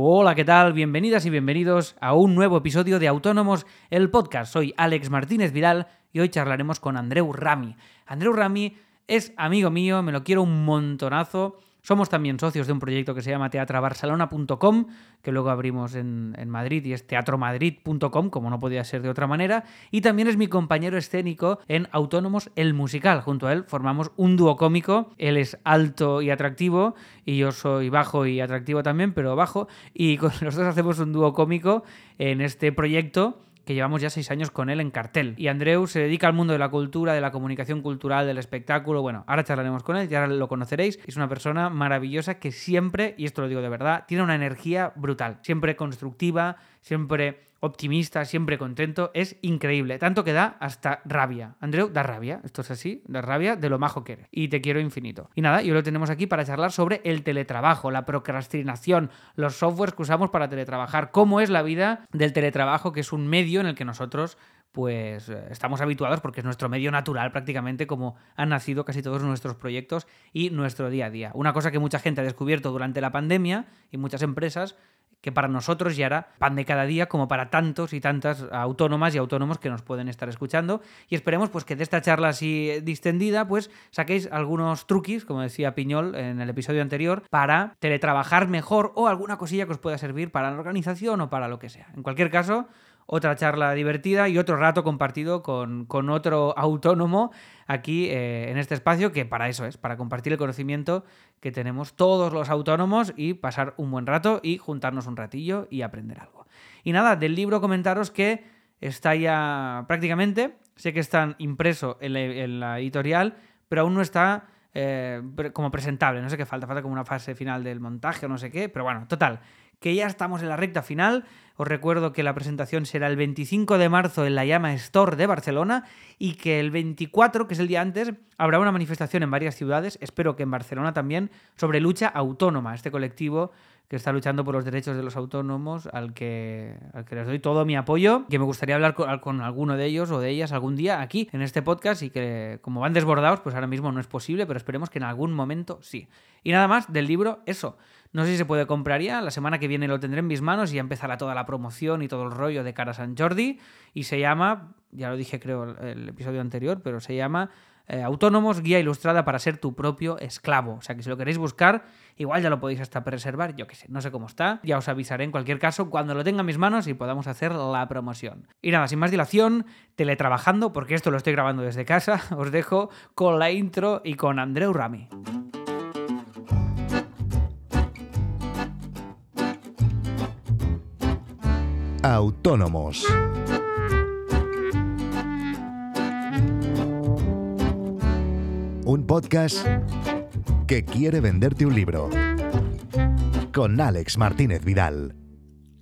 Hola, ¿qué tal? Bienvenidas y bienvenidos a un nuevo episodio de Autónomos, el podcast. Soy Alex Martínez Vidal y hoy charlaremos con Andreu Rami. Andreu Rami es amigo mío, me lo quiero un montonazo. Somos también socios de un proyecto que se llama teatrabarcelona.com, que luego abrimos en, Madrid y es teatromadrid.com, como no podía ser de otra manera. Y también es mi compañero escénico en Autónomos el Musical. Junto a él formamos un dúo cómico. Él es alto y atractivo y yo soy bajo y atractivo también, pero bajo. Y con los dos hacemos un dúo cómico en este proyecto que llevamos ya seis años con él en cartel. Y Andreu se dedica al mundo de la cultura, de la comunicación cultural, del espectáculo. Bueno, ahora charlaremos con él, ya lo conoceréis. Es una persona maravillosa que siempre, y esto lo digo de verdad, tiene una energía brutal. Siempre constructiva, siempre optimista, siempre contento, es increíble. Tanto que da hasta rabia. Andreu, da rabia. Esto es así, da rabia de lo majo que eres. Y te quiero infinito. Y nada, y hoy lo tenemos aquí para charlar sobre el teletrabajo, la procrastinación, los softwares que usamos para teletrabajar, cómo es la vida del teletrabajo, que es un medio en el que nosotros pues estamos habituados porque es nuestro medio natural prácticamente como han nacido casi todos nuestros proyectos y nuestro día a día. Una cosa que mucha gente ha descubierto durante la pandemia y muchas empresas que para nosotros ya era pan de cada día, como para tantos y tantas autónomas y autónomos que nos pueden estar escuchando. Y esperemos pues que de esta charla así distendida, pues saquéis algunos truquis, como decía Piñol en el episodio anterior, para teletrabajar mejor o alguna cosilla que os pueda servir para la organización o para lo que sea. En cualquier caso, otra charla divertida y otro rato compartido con, con otro autónomo aquí eh, en este espacio, que para eso es, para compartir el conocimiento que tenemos todos los autónomos y pasar un buen rato y juntarnos un ratillo y aprender algo. Y nada, del libro comentaros que está ya prácticamente, sé que está impreso en la, editorial, pero aún no está eh, como presentable, no sé qué falta, falta como una fase final del montaje o no sé qué, pero bueno, total, que ya estamos en la recta final. Os recuerdo que la presentación será el 25 de marzo en la Llama Store de Barcelona y que el 24, que es el día antes, habrá una manifestación en varias ciudades, espero que en Barcelona también, sobre lucha autónoma, este colectivo que está luchando por los derechos de los autónomos, al que, al que les doy todo mi apoyo, que me gustaría hablar con, con, alguno de ellos o de ellas algún día aquí en este podcast y que como van desbordados, pues ahora mismo no es posible, pero esperemos que en algún momento sí. Y nada más del libro, eso. No sé si se puede comprar ya, la semana que viene lo tendré en mis manos y ya empezará toda la promoción y todo el rollo de cara a San Jordi y se llama, ya lo dije creo el episodio anterior, pero se llama eh, Autónomos, guía ilustrada para ser tu propio esclavo. O sea que si lo queréis buscar, igual ya lo podéis hasta reservar, yo qué sé, no sé cómo está. Ya os avisaré en cualquier caso cuando lo tenga en mis manos y podamos hacer la promoción. Y nada, sin más dilación, teletrabajando, porque esto lo estoy grabando desde casa, os dejo con la intro y con Andreu Rami. Autónomos. Un podcast que quiere venderte un libro. Con Alex Martínez Vidal.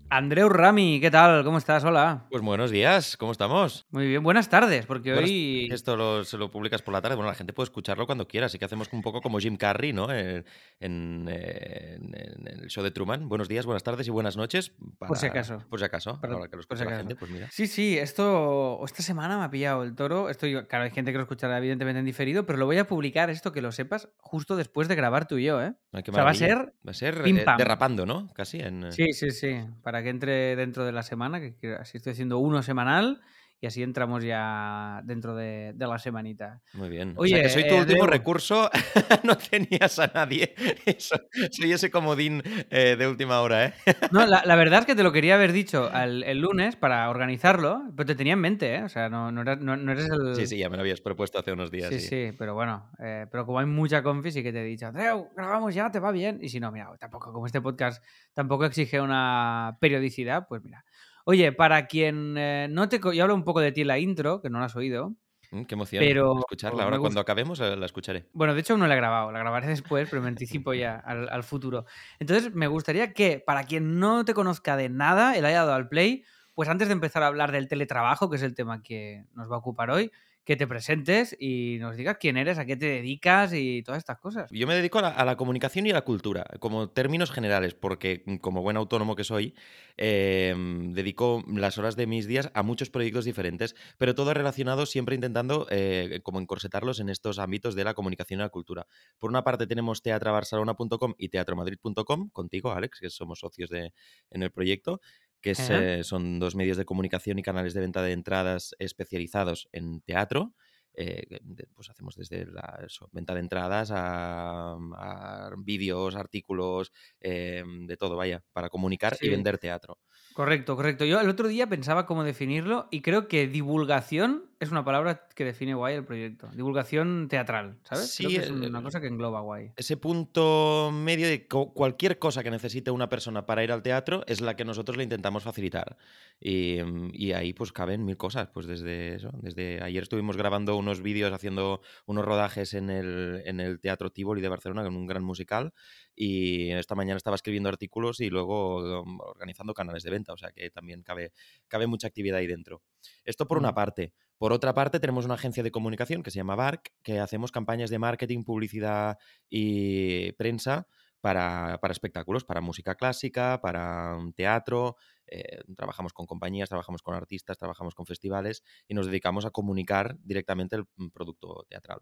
Andreu Rami, ¿qué tal? ¿Cómo estás? Hola. Pues buenos días, ¿cómo estamos? Muy bien, buenas tardes, porque Buenas- hoy... Esto lo, se lo publicas por la tarde, bueno, la gente puede escucharlo cuando quiera, así que hacemos un poco como Jim Carrey, ¿no? En, en- el show de Truman. Buenos días, buenas tardes y buenas noches. Por si acaso. Por si acaso, Para- ahora que lo si escucha la gente, pues mira. Sí, sí, esto esta semana me ha pillado el toro. Estoy, claro, hay gente que lo escuchará evidentemente en diferido, pero lo voy a publicar esto que lo sepas justo después de grabar tú y yo, ¿eh? Ay, O sea, va a ser Va a ser eh, derrapando, ¿no? Casi en... eh, Sí, sí, sí, para que entre dentro de la semana, que que así estoy haciendo uno semanal y así entramos ya dentro de, de la semanita. Muy bien. o Oye, sea que soy tu eh, último Andreu. recurso, no tenías a nadie. Eso- soy ese comodín eh, de última hora, ¿eh? No, la, la verdad es que te lo quería haber dicho al- el lunes para organizarlo, pero te tenía en mente, ¿eh? O sea, no, no, eras, no- no eres el... Sí, sí, ya me lo habías propuesto hace unos días. Sí, sí, pero bueno, eh, pero como hay mucha confi, sí que te he dicho, Andreu, grabamos ya, te va bien. Y si no, mira, tampoco, como este podcast tampoco exige una periodicidad, pues mira. Oye, para quien eh, no te... Yo hablo un poco de ti en la intro, que no la has oído. Mm, Qué emoción Pero escucharla. Ahora cuando acabemos eh, la escucharé. Bueno, de hecho no la he grabado, la grabaré después, pero me anticipo ya al, al futuro. Entonces, me gustaría que, para quien no te conozca de nada, el haya dado al play, pues antes de empezar a hablar del teletrabajo, que es el tema que nos va a ocupar hoy, que te presentes y nos digas quién eres, a qué te dedicas y todas estas cosas. Yo me dedico a la, comunicación y a la cultura, como términos generales, porque mm, como buen autónomo que soy, eh, dedico las horas de mis días a muchos proyectos diferentes, pero todo relacionado siempre intentando eh, como encorsetarlos en estos ámbitos de la comunicación y la cultura. Por una parte tenemos teatrabarcelona.com y teatromadrid.com, contigo, Alex, que somos socios de, en el proyecto que es, eh, son dos medios de comunicación y canales de venta de entradas especializados en teatro. eh, pues hacemos desde la eso, venta de entradas a, a vídeos, artículos, eh, de todo, vaya, para comunicar y vender teatro. Correcto, correcto. Yo el otro día pensaba cómo definirlo y creo que divulgación es una palabra que define guay el proyecto. Divulgación teatral, ¿sabes? Creo Sí, que es el- una cosa que engloba guay. Ese punto medio de cualquier cosa que necesite una persona para ir al teatro es la que nosotros le intentamos facilitar. Y, mm, y ahí pues caben mil cosas. Pues desde eso, desde ayer estuvimos grabando unos vídeos, haciendo unos rodajes en el, en el Teatro Tivoli de Barcelona, con un gran musical. Y esta mañana estaba escribiendo artículos y luego um, organizando canales de venta. O sea que también cabe, cabe mucha actividad ahí dentro. Esto por una Mm. parte. Por otra parte, tenemos una agencia de comunicación que se llama BARC, que hacemos campañas de marketing, publicidad y prensa para, para espectáculos, para música clásica, para mm, teatro. eh, trabajamos con compañías, trabajamos con artistas, trabajamos con festivales y nos dedicamos a comunicar directamente el mm, producto teatral.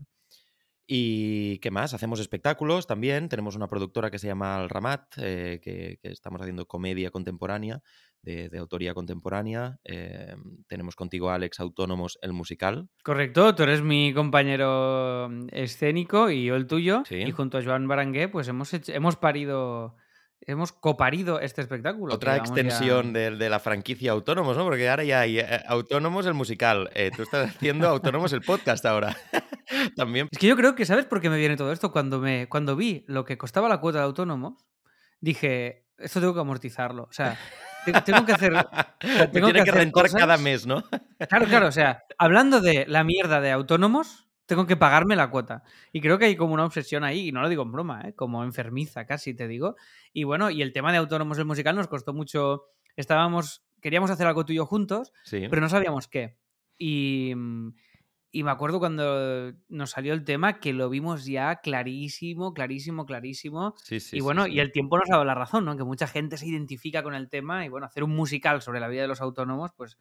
¿Y qué más? Hacemos espectáculos también. Tenemos una productora que se llama El Ramat, eh, que, que estamos haciendo comedia contemporánea, de, de autoría contemporánea. Eh, tenemos contigo, Alex, Autónomos, el musical. Correcto, tú eres mi compañero mm, escénico y yo el tuyo. Sí. Y junto a Joan Barangué, pues hemos, hecho- hemos parido, hemos coparido este espectáculo. Otra ya- extensión de, de la franquicia Autónomos, ¿no? Porque ahora ya hay eh, Autónomos, el musical. Eh, tú estás haciendo Autónomos, el podcast ahora. también. Es que yo creo que, ¿sabes por qué me viene todo esto? Cuando, me, cuando vi lo que costaba la cuota de autónomos, dije, esto tengo que amortizarlo. O sea, te- tengo que hacer... Tengo tiene que que rentar cosas- cada mes, ¿no? Claro, claro, o sea, hablando de la mierda de autónomos, tengo que pagarme la cuota. Y creo que hay como una obsesión ahí, y no lo digo en broma, ¿eh? como enfermiza casi, te digo. Y bueno, y el tema de autónomos el musical nos costó mucho. Estábamos, queríamos hacer algo tuyo juntos, Sí. pero no sabíamos qué. Y, mm, y me acuerdo cuando nos salió el tema que lo vimos ya clarísimo, clarísimo, clarísimo. Sí, sí, y bueno, sí. y el tiempo nos ha dado la razón, ¿no? Que mucha gente se identifica con el tema y bueno, hacer un musical sobre la vida de los autónomos, pues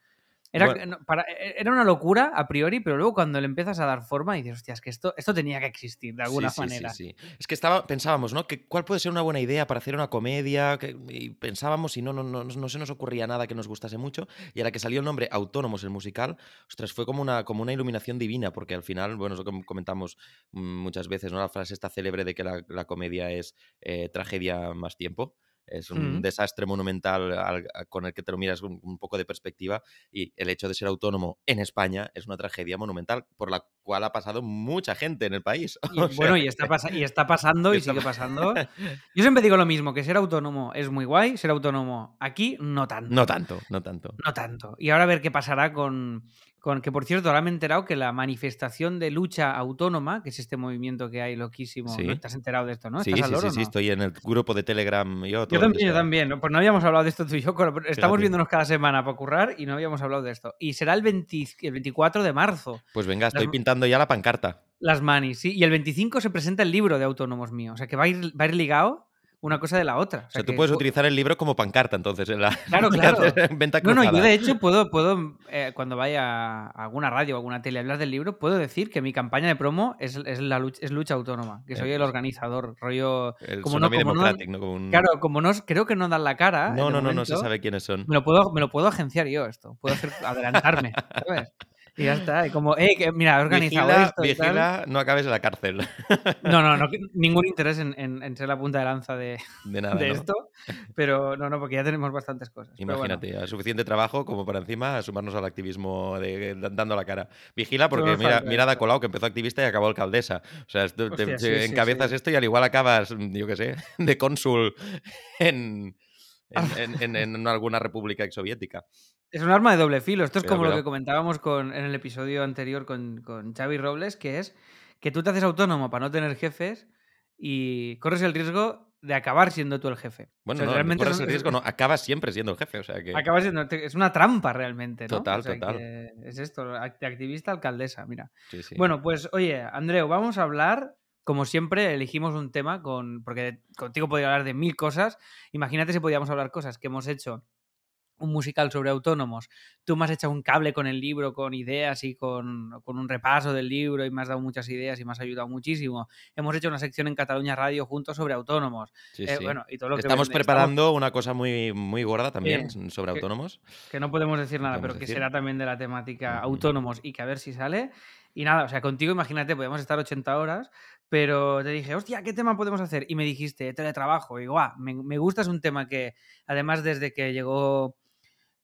era, Bueno. para- e- era una locura a priori, pero luego cuando le empiezas a dar forma dices, hostia, es que esto, esto tenía que existir de alguna Sí, sí, manera. Sí, sí. Es que estaba, pensábamos, ¿no? Que, ¿Cuál puede ser una buena idea para hacer una comedia? Que- y pensábamos y no, no, no, no se nos ocurría nada que nos gustase mucho. Y a la que salió el nombre Autónomos, el musical, ostras, fue como una, como una iluminación divina, porque al final, bueno, es lo que comentamos mm, muchas veces, ¿no? La frase esta célebre de que la, la comedia es eh, tragedia más tiempo. Es un Mm. desastre monumental al- con el que te lo miras con un poco de perspectiva y el hecho de ser autónomo en España es una tragedia monumental por la cual ha pasado mucha gente en el país. Y, O sea bueno, y está, y está pasando y Está sigue pa- pasando. Yo siempre digo lo mismo, que ser autónomo es muy guay, ser autónomo aquí no tanto. No tanto, no tanto. No tanto. Y ahora a ver qué pasará con, con que, por cierto, ahora me he enterado que la manifestación de lucha autónoma, que es este movimiento que hay loquísimo, Sí. ¿no? ¿te has enterado de esto, no? sí, ¿Estás sí, sí, sí, no? estoy en el grupo de Telegram. Yo, Yo también, yo también. ¿no? Pues no habíamos hablado de esto tú y yo. con- Estamos Fíjate. viéndonos cada semana para currar y no habíamos hablado de esto. Y será el, 20 el 24 de marzo. Pues venga, estoy Las- pintando ya la pancarta. Las manis, sí. Y el 25 se presenta el libro de autónomos mío. O sea que va a ir, va a ir ligado una cosa de la otra. O O sea, tú que puedes pu- utilizar el libro como pancarta, entonces, en la Claro, claro. venta No, no, yo de hecho puedo, puedo eh, cuando vaya a alguna radio o alguna tele a hablar del libro, puedo decir que mi campaña de promo es, es la lucha, es lucha autónoma, que soy Eh, el organizador, rollo... El como no- como no- Democratic, ¿no? Como un- Claro, como no, creo que no dan la cara. No, de no, no, no se sabe quiénes son. Me lo puedo, me lo puedo agenciar yo esto. Puedo hacer, adelantarme, ¿sabes? Y ya está. Y como, eh, que, mira, he organizado Vigila, esto tal. vigila, no acabes en la cárcel. No, no, no, ningún interés en, en- en ser la punta de lanza de, De nada, de ¿no? esto. Pero no, no, porque ya tenemos bastantes cosas. Bueno. Imagínate, hay suficiente trabajo como para encima sumarnos al activismo de, de- dando la cara. Vigila porque mira, falta mira eso. Ada Colau que empezó activista y acabó alcaldesa. O sea, te, Hostia, te sí, sí, encabezas sí. esto y al igual acabas, yo qué sé, de cónsul en. En, en- alguna república exsoviética. Es un arma de doble filo. Esto es como lo que comentábamos con, en el episodio anterior con, con Xavi Robles, que es que tú te haces autónomo para no tener jefes y corres el riesgo de acabar siendo tú el jefe. Bueno, O sea, no, realmente corres es- el es- riesgo, no, acabas siempre siendo el jefe, o sea que... Acaba siendo, es una trampa realmente, ¿no? Total, O sea, total. que Es esto, activista alcaldesa, mira. sí, sí. Bueno, pues oye, Andreu, vamos a hablar, como siempre, elegimos un tema con, porque contigo podría hablar de mil cosas. Imagínate si podíamos hablar cosas que hemos hecho un musical sobre autónomos, tú me has echado un cable con el libro, con ideas y con, con un repaso del libro y me has dado muchas ideas y me has ayudado muchísimo. Hemos hecho una sección en Cataluña Radio juntos sobre autónomos. Sí, Eh, sí. bueno, y todo lo Estamos preparando una cosa muy, muy gorda también Sí, sobre que- autónomos. que no podemos decir nada, podemos pero que será también de la temática autónomos y que a ver si sale. Y nada, o sea, contigo imagínate, podemos estar 80 horas, pero te dije, hostia, ¿qué tema podemos hacer? Y me dijiste, teletrabajo. Y digo, ah, me, me gusta, es un tema que además desde que llegó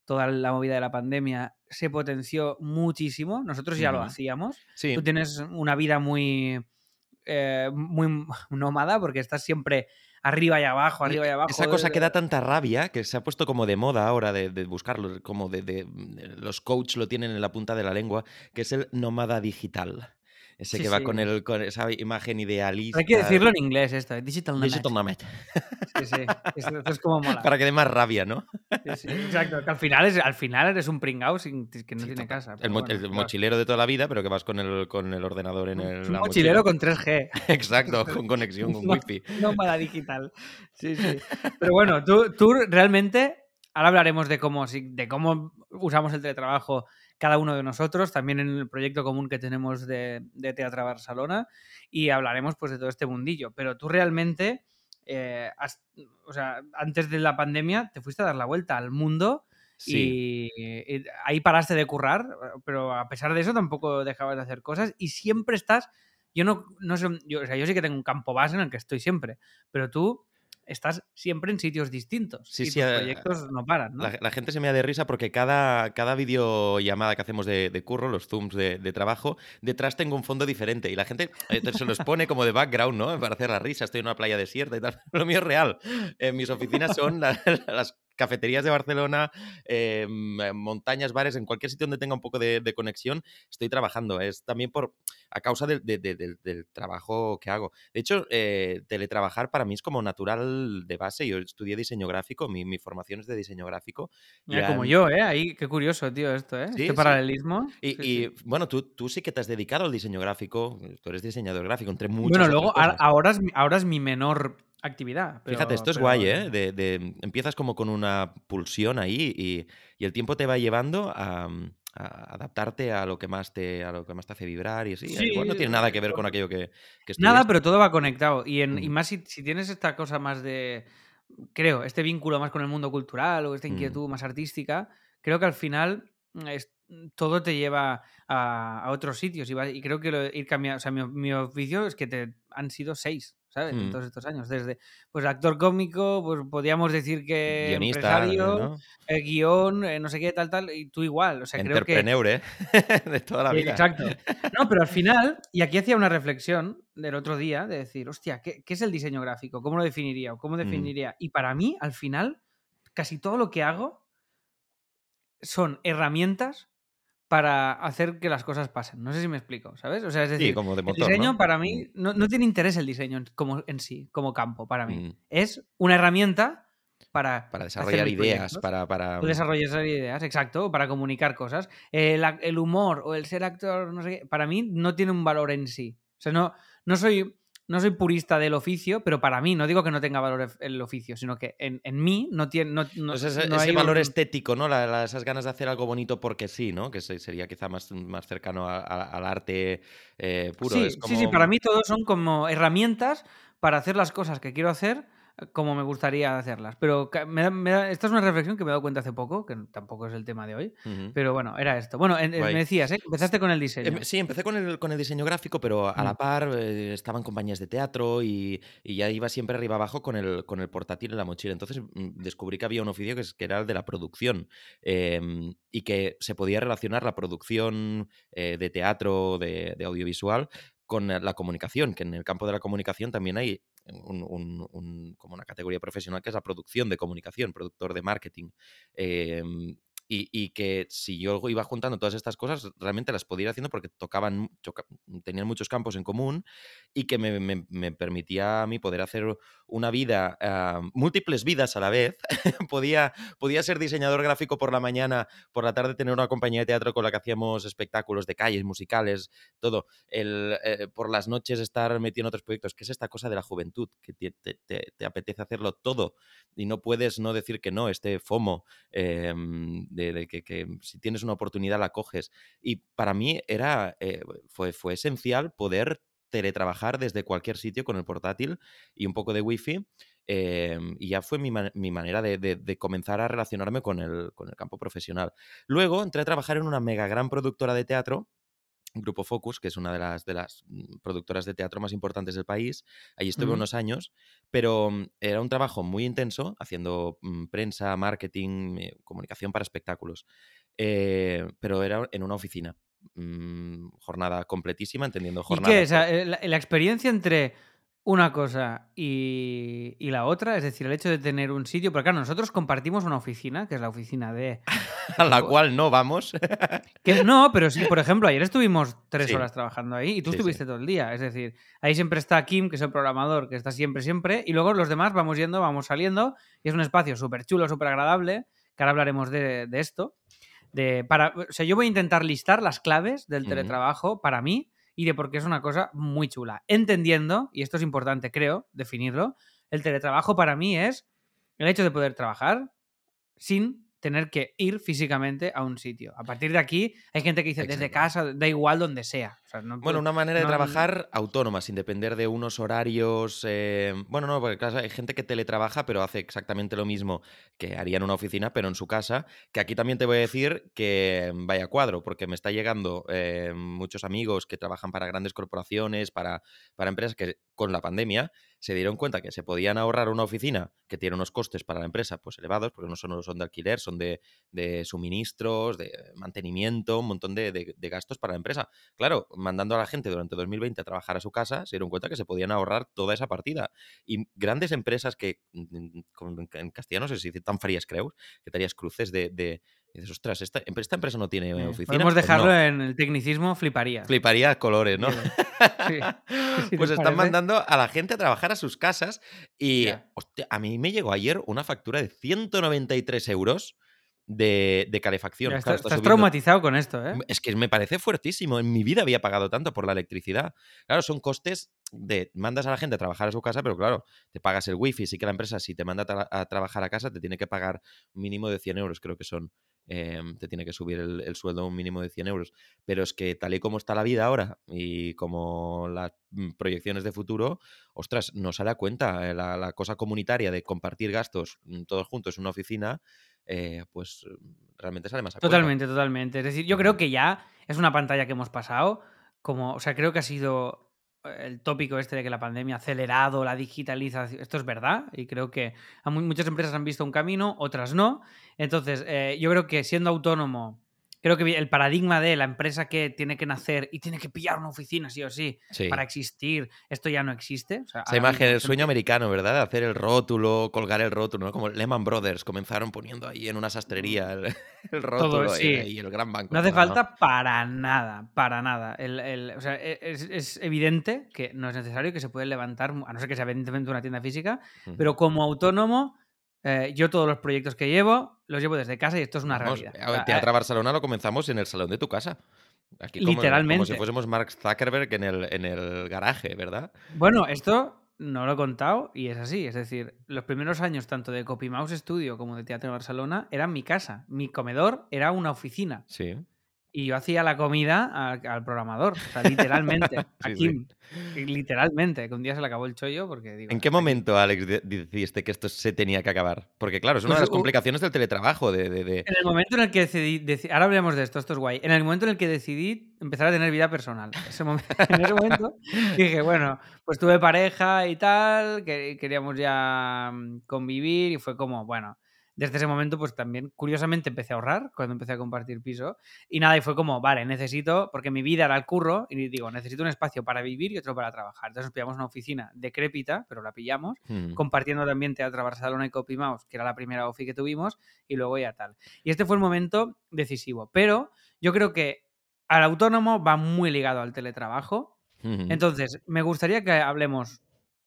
toda la movida de la pandemia se potenció muchísimo. Nosotros ya lo hacíamos. Sí, Tú tienes una vida muy, eh, muy nómada porque estás siempre arriba y abajo, arriba y abajo. esa cosa que da tanta rabia, que se ha puesto como de moda ahora de, de buscarlo, como de, de- los coach lo tienen en la punta de la lengua, que es el nómada digital. Ese Sí, que va sí. con, el, con esa imagen idealista. Hay que decirlo en inglés esto, eh, digital nomad. Digital nomad. Sí, sí. Esto, esto es como mola. Para que dé más rabia, ¿no? Sí, sí, exacto. Que al final, es, al final eres un pringao sin, que no tiene casa. El, pero mo- bueno, el claro. mochilero de toda la vida, pero que vas con el, con el ordenador en el. Un la mochilero mochila. con 3G. Exacto, con conexión, con No. wifi. Nómada digital. Sí, sí. Pero bueno, tú, tú realmente. Ahora hablaremos de cómo, de cómo usamos el teletrabajo cada uno de nosotros, también en el proyecto común que tenemos de, de Teatro Barcelona, y hablaremos pues de todo este mundillo. Pero tú realmente, eh, has- o sea, antes de la pandemia, te fuiste a dar la vuelta al mundo Sí. Y, y ahí paraste de currar, pero a pesar de eso tampoco dejabas de hacer cosas y siempre estás. Yo no, no sé, yo, o sea, yo sí que tengo un campo base en el que estoy siempre, pero tú estás siempre en sitios distintos Sí, y sí, tus eh, proyectos no paran, ¿no? La, la gente se me da de risa porque cada, cada videollamada que hacemos de, de curro, los zooms de, de trabajo, detrás tengo un fondo diferente y la gente eh, se los pone como de background, ¿no? Para hacer la risa, estoy en una playa desierta y tal. Lo mío es real. Eh, mis oficinas son la- las cafeterías de Barcelona, eh, m- montañas, bares, en cualquier sitio donde tenga un poco de, de conexión, estoy trabajando. Es también por a causa del- de- de- del- del trabajo que hago. De hecho, eh, teletrabajar para mí es como natural de base. Yo estudié diseño gráfico, mi, mi formación es de diseño gráfico. Mira, Ya como yo, ¿eh? Ahí, qué curioso, tío, esto, ¿eh? Sí, este sí. paralelismo. Y, Sí, y, bueno, tú, tú sí que te has dedicado al diseño gráfico, tú eres diseñador gráfico, entre muchas Bueno, luego, ahora, es, ahora es mi menor actividad. pero- Fíjate, esto es pero- guay, ¿eh? De, de- empiezas como con una pulsión ahí y, y el tiempo te va llevando a, a adaptarte a lo que más te, a lo que más te hace vibrar y así. Sí, Igual no tiene nada que ver con aquello que, que Nada, pero todo va conectado. Y, en, y Mm. más si, si tienes esta cosa más de, creo, este vínculo más con el mundo cultural o esta Mm. inquietud más artística, creo que al final mm, es- todo te lleva a, a otros sitios. Y, va- y creo que lo, ir cambiando, o sea, mi, mi oficio es que te han sido seis, ¿sabes? En Mm. todos estos años. Desde, pues, actor cómico, pues podríamos decir que Guionista, empresario, ¿no? eh, guion, eh, no sé qué, tal, tal, y tú igual. O sea, creo que... ¿eh? de toda la Sí, vida. Exacto. No, pero al final, y aquí hacía una reflexión del otro día de decir, hostia, ¿qué, qué es el diseño gráfico? ¿Cómo lo definiría? ¿O cómo Mm. definiría? Y para mí, al final, casi todo lo que hago son herramientas para hacer que las cosas pasen. No sé si me explico, ¿sabes? O sea, es Sí, decir, como de el diseño ¿no? para Mm. mí no, no tiene interés el diseño como en sí, como campo, para mí. Mm. Es una herramienta para, Para desarrollar ideas, para... para... Tú desarrollas ideas, exacto, para comunicar cosas. El, ac- el humor o el ser actor, no sé qué, para mí no tiene un valor en sí. O sea, no, no, soy, no soy purista del oficio, pero para mí, no digo que no tenga valor el oficio, sino que en, en mí no tiene. No, no- Pues ese, no ese hay valor un- estético, ¿no? La- la- esas ganas de hacer algo bonito porque sí, ¿no? Que se- sería quizá más, más cercano a- a- al arte eh, puro. Sí, es sí, sí, para mí todos son como herramientas para hacer las cosas que quiero hacer como me gustaría hacerlas. Pero me da- me da- esta es una reflexión que me he dado cuenta hace poco, que tampoco es el tema de hoy, pero bueno, era esto. Bueno, en- me decías, ¿eh? Empezaste con el diseño. Em, Sí, empecé con el, con el diseño gráfico, pero a la Mm. par eh, estaba en compañías de teatro y, y ya iba siempre arriba abajo con el, con el portátil en la mochila. Entonces mm, descubrí que había un oficio que, es- que era el de la producción em, y que se podía relacionar la producción eh, de teatro, de, de audiovisual, con eh, la comunicación, que en el campo de la comunicación también hay un- un- un- como una categoría profesional que es la producción de comunicación, productor de marketing. Em, y, que si yo iba juntando todas estas cosas, realmente las podía ir haciendo porque tocaban, tenían muchos campos en común y que me, permitía a mí poder hacer una vida, ah, múltiples vidas a la vez. podía, podía ser diseñador gráfico por la mañana, por la tarde tener una compañía de teatro con la que hacíamos espectáculos de calles, musicales, todo. El, eh, por las noches estar metido en otros proyectos, que es esta cosa de la juventud, que te, apetece hacerlo todo y no puedes no decir que no, este FOMO. Em, de, que, si tienes una oportunidad la coges. Y para mí era, eh, fue, fue esencial poder teletrabajar desde cualquier sitio con el portátil y un poco de wifi. Em, y ya fue mi, manera de, comenzar a relacionarme con el, con el campo profesional. Luego entré a trabajar en una mega gran productora de teatro Grupo Focus, que es una de las, de las mm, productoras de teatro más importantes del país. Allí estuve unos años, pero mm, era un trabajo muy intenso, haciendo mm, prensa, marketing, eh, comunicación para espectáculos. Eh, pero era en una oficina. jornada completísima, entendiendo jornada. ¿Y qué? Eh, la experiencia entre una cosa y, la otra, es decir, el hecho de tener un sitio, porque claro, nosotros compartimos una oficina, que es la oficina de... A la cual no vamos. que, no, pero sí, por ejemplo, ayer estuvimos tres horas trabajando ahí y tú estuviste todo el día, es decir, ahí siempre está Kim, que es el programador, que está siempre, siempre, y luego los demás vamos yendo, vamos saliendo, y es un espacio súper chulo, súper agradable, que ahora hablaremos de, esto. De, para, o sea, yo voy a intentar listar las claves del teletrabajo para mí y de por qué es una cosa muy chula. Entendiendo, y esto es importante, creo, definirlo, el teletrabajo para mí es el hecho de poder trabajar sin tener que ir físicamente a un sitio. A partir de aquí, hay gente que dice desde casa, da igual donde sea. Bueno, una manera de trabajar autónoma, sin depender de unos horarios. Eh, bueno, no, porque claro, hay gente que teletrabaja, pero hace exactamente lo mismo que haría en una oficina, pero en su casa. Que aquí también te voy a decir que vaya cuadro, porque me está llegando eh, muchos amigos que trabajan para grandes corporaciones, para, para empresas que con la pandemia se dieron cuenta que se podían ahorrar una oficina que tiene unos costes para la empresa pues elevados, porque no solo son de alquiler, son de, suministros, de mantenimiento, un montón de, gastos para la empresa. Claro, mandando a la gente durante 2020 a trabajar a su casa, se dieron cuenta que se podían ahorrar toda esa partida. Y grandes empresas que mm, en castellano se dice tan frías, creo, que te cruces de y dices, ostras, esta, esta empresa no tiene oficina. Podemos pues dejarlo en el tecnicismo, fliparía. Fliparía colores, ¿no? pues están mandando a la gente a trabajar a sus casas y a mí me llegó ayer una factura de 193 euros de, calefacción. estás, traumatizado con esto, ¿eh? Es que me parece fuertísimo. En mi vida había pagado tanto por la electricidad. Claro, son costes de mandas a la gente a trabajar a su casa, pero claro, te pagas el wifi. Sí que la empresa, si te manda a, trabajar a casa, te tiene que pagar un mínimo de 100 euros, creo que son. Em, te tiene que subir el, sueldo a un mínimo de 100 euros. Pero es que tal y como está la vida ahora y como las mm, proyecciones de futuro, ostras, no sale a cuenta eh, la, la cosa comunitaria de compartir gastos mm, todos juntos en una oficina eh, pues realmente sale más a Totalmente, totalmente. Es decir, yo creo que ya es una pantalla que hemos pasado. Como, o sea, creo que ha sido el tópico este de que la pandemia ha acelerado la digitalización. Esto es verdad y creo que muchas empresas han visto un camino, otras no. Entonces, eh, yo creo que siendo autónomo creo que el paradigma de la empresa que tiene que nacer y tiene que pillar una oficina sí o sí, para existir, esto ya no existe. O Se imagen el sueño americano, ¿verdad? Hacer el rótulo, colgar el rótulo, ¿no? Como Lehman Brothers comenzaron poniendo ahí en una sastrería el, rótulo y, el gran banco. No hace falta para nada, para nada. o sea, e, es, evidente que no es necesario que se puede levantar, a no ser que sea evidentemente una tienda física, pero como autónomo eh, yo todos los proyectos que llevo los llevo desde casa y esto es una realidad. El Teatro Barcelona lo comenzamos en el salón de tu casa. Aquí Literalmente. Como si fuésemos Mark Zuckerberg en el, en el garaje, ¿verdad? Bueno, esto no lo he contado y es así. Es decir, los primeros años tanto de Copy Mouse Studio como de Teatro Barcelona eran mi casa. Mi comedor era una oficina. Sí. Y yo hacía la comida al, programador, o sea, literalmente. aquí, literalmente, que un día se le acabó el chollo porque digo. ¿En qué momento, Alex, decidiste que esto se tenía que acabar? Porque, claro, es una de pues las complicaciones del teletrabajo. De, En el momento en el que decidí, Ahora hablemos de esto, esto es guay. En el momento en el que decidí empezar a tener vida personal. Ese momento, en ese momento dije, bueno, pues tuve pareja y tal, que queríamos ya mm, convivir y fue como, bueno desde ese momento, pues también, curiosamente, empecé a ahorrar cuando empecé a compartir piso. Y nada, y fue como, vale, necesito, porque mi vida era el curro, y digo, necesito un espacio para vivir y otro para trabajar. Entonces nos pillamos una oficina decrépita, pero la pillamos, Mm. compartiendo también Teatro Barcelona y Copy Mouse, que era la primera ofi que tuvimos, y luego ya tal. Y este fue el momento decisivo. Pero yo creo que al autónomo va muy ligado al teletrabajo. Entonces, me gustaría que hablemos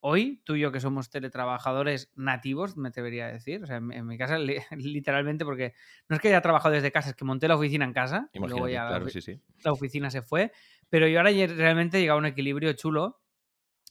hoy, tú y yo que somos teletrabajadores nativos, me atrevería a decir. O sea, en, en mi casa, li- literalmente, porque no es que haya trabajado desde casa, es que monté la oficina en casa. y luego ya la claro, ofi- sí, sí. la oficina se fue. Pero yo ahora realmente he llegado a un equilibrio chulo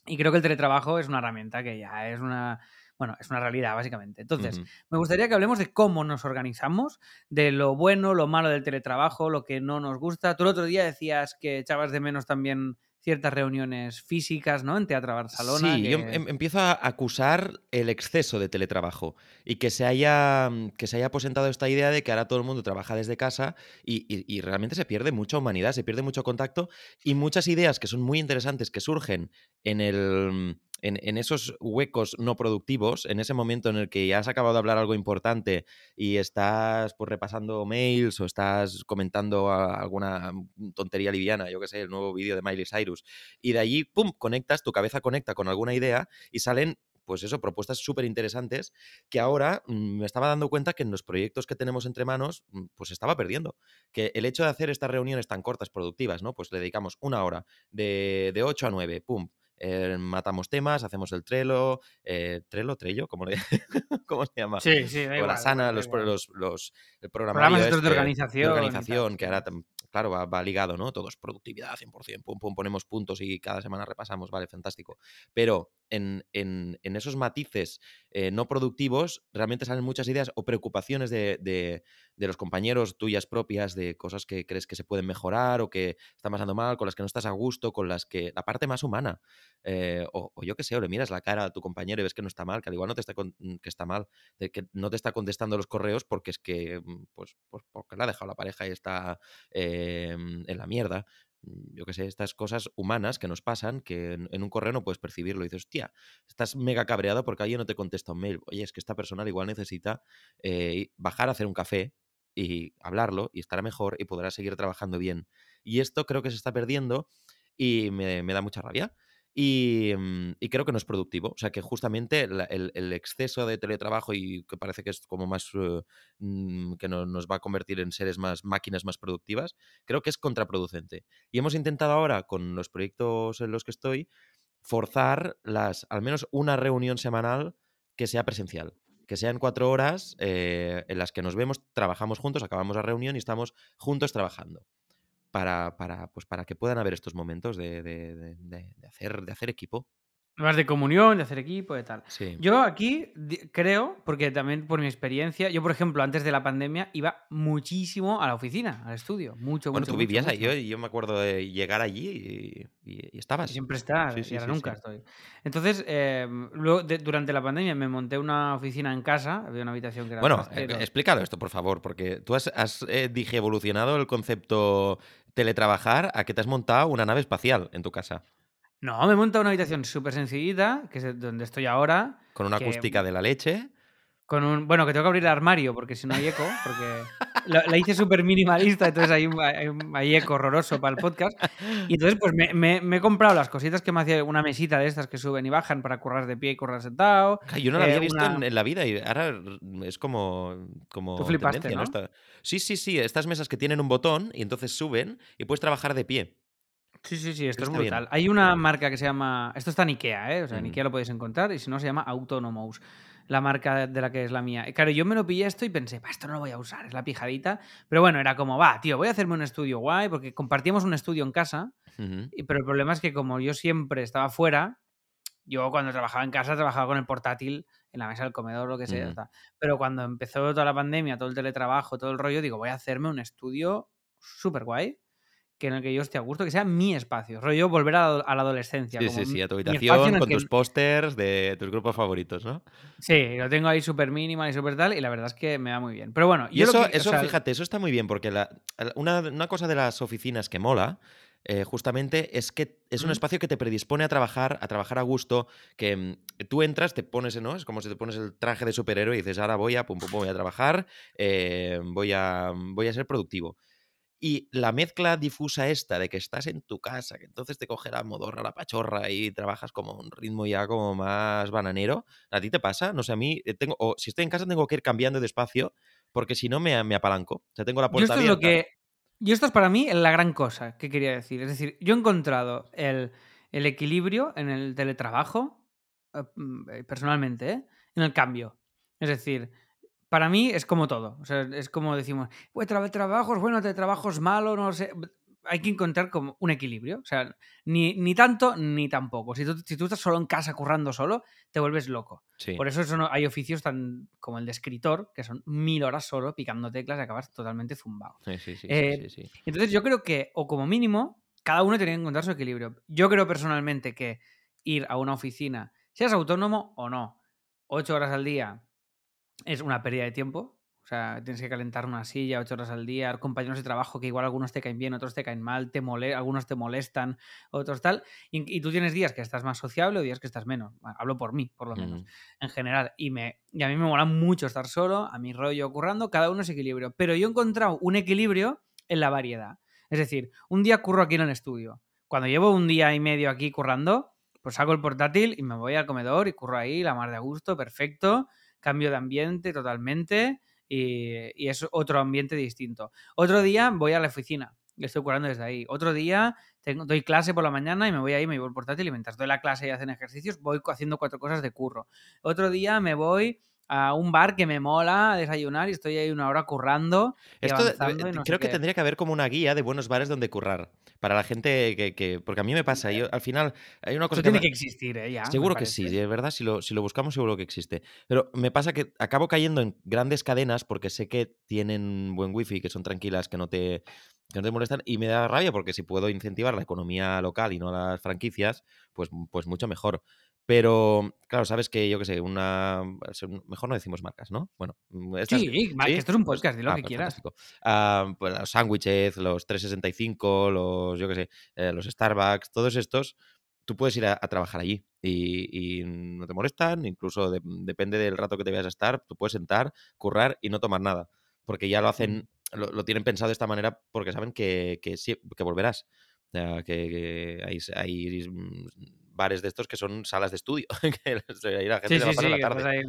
y creo que el teletrabajo es una herramienta que ya es una, bueno, es una realidad básicamente. Entonces, me gustaría que hablemos de cómo nos organizamos, de lo bueno, lo malo del teletrabajo, lo que no nos gusta. Tú el otro día decías que echabas de menos también ciertas reuniones físicas, ¿no? En Teatro Barcelona. Sí, yo que- em- empiezo a acusar el exceso de teletrabajo y que se haya, mm, que se haya aposentado esta idea de que ahora todo el mundo trabaja desde casa y, y- y realmente se pierde mucha humanidad, se pierde mucho contacto y muchas ideas que son muy interesantes que surgen en, el, mm, en, esos huecos no productivos, en ese momento en el que ya has acabado de hablar algo importante y estás pues, repasando mails o estás comentando alguna tontería liviana, yo qué sé, el nuevo vídeo de Miley Cyrus y de allí, ¡pum!, conectas, tu cabeza conecta con alguna idea y salen, pues eso, propuestas súper interesantes que ahora mm, me estaba dando cuenta que en los proyectos que tenemos entre manos, mm, pues estaba perdiendo. Que el hecho de hacer estas reuniones tan cortas, productivas, ¿no? Pues le dedicamos una hora de, de 8 a 9, ¡pum! Eh, matamos temas, hacemos el Trello, eh, Trello, Trello, ¿cómo, le- ¿cómo se llama? Sí, sí, da o igual, la sana, los, los, los- el Programas programario estos de este organización y tal, organización, que ahora, claro, va, ligado, ¿no? Todo es productividad 100%, pum, pum, ponemos puntos y cada semana repasamos, vale, fantástico. Pero en, en- esos matices eh, no productivos realmente salen muchas ideas o preocupaciones de, de- los compañeros tuyas propias, de cosas que crees que se pueden mejorar o que están pasando mal, con las que no estás a gusto, con las que la parte más humana, eh, o, yo qué sé, o le miras la cara a tu compañero y ves que no está mal, que al igual no te está, con- que está mal, de que no te está contestando los correos porque es que, mm, pues, pues porque le ha dejado la pareja y está eh, en la mierda. Mm, Yo qué sé, estas cosas humanas que nos pasan, que en, un correo no puedes percibirlo. Y dices, hostia, estás mega cabreado porque alguien no te contesta un mail. Oye, es que esta persona al igual necesita eh, bajar a hacer un café y hablarlo y estará mejor y podrá seguir trabajando bien. Y esto creo que se está perdiendo y me da mucha rabia. Y, mm, y creo que no es productivo. O sea, que justamente el exceso de teletrabajo y que parece que es como más eh, mm, que no- nos va a convertir en seres más, máquinas más productivas, creo que es contraproducente. Y hemos intentado ahora, con los proyectos en los que estoy, forzar las, al menos una reunión semanal que sea presencial. Que sean cuatro horas eh, en las que nos vemos, trabajamos juntos, acabamos la reunión y estamos juntos trabajando. Para, para, pues para que puedan haber estos momentos de, de- de- hacer, de hacer equipo. Más de comunión, de hacer equipo, de tal. Sí. Yo aquí creo, porque también por mi experiencia, yo por ejemplo, antes de la pandemia iba muchísimo a la oficina, al estudio. Mucho, bueno, mucho, tú mucho, vivías ahí, mucho. yo, yo me acuerdo de llegar allí y, y- y estabas. siempre estás, Sí, sí, y ahora nunca estoy. Entonces, eh, luego, de- durante la pandemia me monté una oficina en casa, había una habitación que era Bueno, eh, explícalo esto, por favor, porque tú has, has, eh, dije, evolucionado el concepto teletrabajar a que te has montado una nave espacial en tu casa, No, me he montado una habitación súper sencillita, que es donde estoy ahora, con una que- acústica de la leche. Con un... Bueno, que tengo que abrir el armario porque si no hay eco, porque la, la hice súper minimalista, entonces hay, un- hay, un- hay eco horroroso para el podcast. Y entonces pues me, me- me he comprado las cositas que me hacía una mesita de estas que suben y bajan para currar de pie y currar sentado. Yo no la eh, había visto una- en, en la vida y ahora es como, como Tú flipaste, ¿no? Esta- Sí, sí, sí, estas mesas que tienen un botón y entonces suben y puedes trabajar de pie. Sí, sí, sí, esto es Está bien. brutal. Hay una marca que se llama. Esto está en Ikea, ¿eh? O sea, en Ujú. Ikea lo podéis encontrar y si no se llama Autonomous, la marca de la que es la mía. Y claro, yo me lo pillé esto y pensé, "Bah, esto no lo voy a usar, es la pijadita. Pero bueno, era como, va, tío, voy a hacerme un estudio guay porque compartíamos un estudio en casa. Y- Pero el problema es que como yo siempre estaba fuera, yo cuando trabajaba en casa trabajaba con el portátil en la mesa del comedor, lo que sea. Tal. Pero cuando empezó toda la pandemia, todo el teletrabajo, todo el rollo, digo, voy a hacerme un estudio súper guay que en el que yo esté a gusto, que sea mi espacio. Rollo volver a, la- a la adolescencia. Sí, como sí, sí, a tu habitación con que- tus pósters de tus grupos favoritos, ¿no? Sí, lo tengo ahí súper minimal y súper tal, y la verdad es que me va muy bien. Pero bueno, Y yo lo eso, o sea, fíjate, eso está muy bien, porque la- una, una cosa de las oficinas que mola eh, justamente es que es un Mm. espacio que te predispone a trabajar, a trabajar a gusto, que mm, tú entras, te pones, ¿no? Es como si te pones el traje de superhéroe y dices, ahora voy a, pum, pum, pum, voy a trabajar, eh, voy, a, voy a ser productivo. Y la mezcla difusa esta de que estás en tu casa, que entonces te coge la modorra, la pachorra y trabajas como un ritmo ya como más bananero, ¿a ti te pasa? No sé, a mí eh, tengo, o si estoy en casa tengo que ir cambiando de espacio porque si no me, me apalanco. O sea, tengo la Yo puerta esto es lo abierta. que. Yo esto es para mí la gran cosa que quería decir. Es decir, yo he encontrado el, el equilibrio en el teletrabajo, eh, mm, eh, personalmente, ¿eh? en el cambio. Es decir, para mí es como todo. O sea, es como decimos, pues trabajo es bueno, teletrabajo es malo, no sé. Hay que encontrar como un equilibrio. O sea, ni, ni tanto ni tampoco. Si tú, si tú estás solo en casa currando solo, te vuelves loco. Sí. Por eso eso no- hay oficios tan como el de escritor, que son mil horas solo picando teclas y acabas totalmente zumbado. Sí, sí, sí, Eh, sí, sí, sí. Entonces yo creo que, o como mínimo, cada uno tiene que encontrar su equilibrio. Yo creo personalmente que ir a una oficina, seas autónomo o no, ocho horas al día es una pérdida de tiempo. O sea, tienes que calentar una silla ocho horas al día, compañeros de trabajo que igual algunos te caen bien, otros te caen mal, te mole algunos te molestan, otros tal. Y, y tú tienes días que estás más sociable o días que estás menos. Bueno, hablo por mí, por lo menos en general. Y, me, y a mí me mola mucho estar solo, a mi rollo currando, cada uno es equilibrio. Pero yo he encontrado un equilibrio en la variedad. Es decir, un día curro aquí en el estudio. Cuando llevo un día y medio aquí currando, pues saco el portátil y me voy al comedor y curro ahí, la mar de a gusto, perfecto. Cambio de ambiente totalmente y, y es otro ambiente distinto. Otro día voy a la oficina y estoy currando desde ahí. Otro día tengo, doy clase por la mañana y me voy ahí, me llevo el portátil y mientras doy la clase y hacen ejercicios, voy haciendo cuatro cosas de curro. Otro día me voy a un bar que me mola a desayunar y estoy ahí una hora currando Esto y no creo que tendría que haber como una guía de buenos bares donde currar. Para la gente que. que- porque a mí me pasa. Yo, al final, hay una cosa Eso que. tiene me- que existir, ¿eh? Ya, Seguro que sí, de verdad, si lo, si lo buscamos seguro que existe. Pero me pasa que acabo cayendo en grandes cadenas porque sé que tienen buen wifi, que son tranquilas, que no te, que no te molestan, y me da rabia porque si puedo incentivar la economía local y no las franquicias, pues, pues mucho mejor. Pero, claro, sabes que yo qué sé, una. Mejor no decimos marcas, ¿no? Bueno, mm, estas. Sí, ¿Sí? esto es un podcast, di lo ah, que pues quieras. Ah, pues los sándwiches, los 365, los, yo qué sé, eh, los Starbucks, todos estos, tú puedes ir a, a trabajar allí y, y no te molestan, incluso de- depende del rato que te vayas a estar, tú puedes sentar, currar y no tomar nada, porque ya lo hacen, lo, lo tienen pensado de esta manera porque saben que, que, sí- que volverás. O sea, que, que hay, hay, mm, bares de estos que son salas de estudio, que ahí la gente Sí, se va a pasar sí, la que tarde. ahí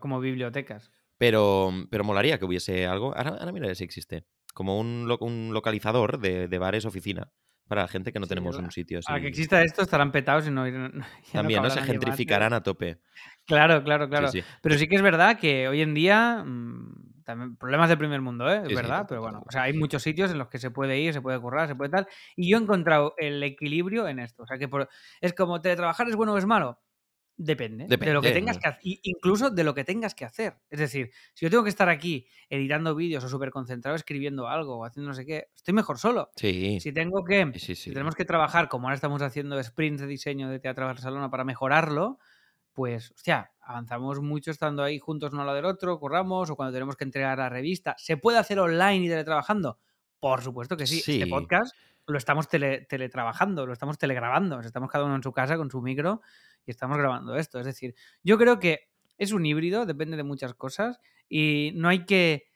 como bibliotecas. Pero, pero molaría que hubiese algo. Ahora, ahora mira si existe. Como un, lo- un localizador de, de bares oficina para la gente que no Sí, tenemos un sitio así. A que exista esto estarán petados y no, irán- También, ¿no? Se nadie más, gentrificarán a tope. Claro, claro, claro. Pero sí que es verdad que hoy en día, mm, también problemas del primer mundo, ¿eh? Es Sí, verdad, pero bueno, o sea, hay muchos sitios en los que se puede ir, se puede currar, se puede tal. Y yo he encontrado el equilibrio en esto. O sea, que por- es como teletrabajar es bueno o es malo. Depende, de lo que tengas que hacer, incluso de lo que tengas que hacer. Es decir, si yo tengo que estar aquí editando vídeos o súper concentrado escribiendo algo o haciendo no sé qué, estoy mejor solo. Sí, Si tengo que, sí, sí, si tenemos que trabajar, como ahora estamos haciendo sprints de diseño de Teatro Barcelona para mejorarlo, pues, hostia, avanzamos mucho estando ahí juntos uno al lado del otro, curramos, o cuando tenemos que entregar la revista. ¿Se puede hacer online y teletrabajando? Por supuesto que sí. Este Sí. podcast lo estamos tele- teletrabajando, lo estamos telegrabando. Estamos cada uno en su casa con su micro y estamos grabando esto. Es decir, yo creo que es un híbrido, depende de muchas cosas y no hay que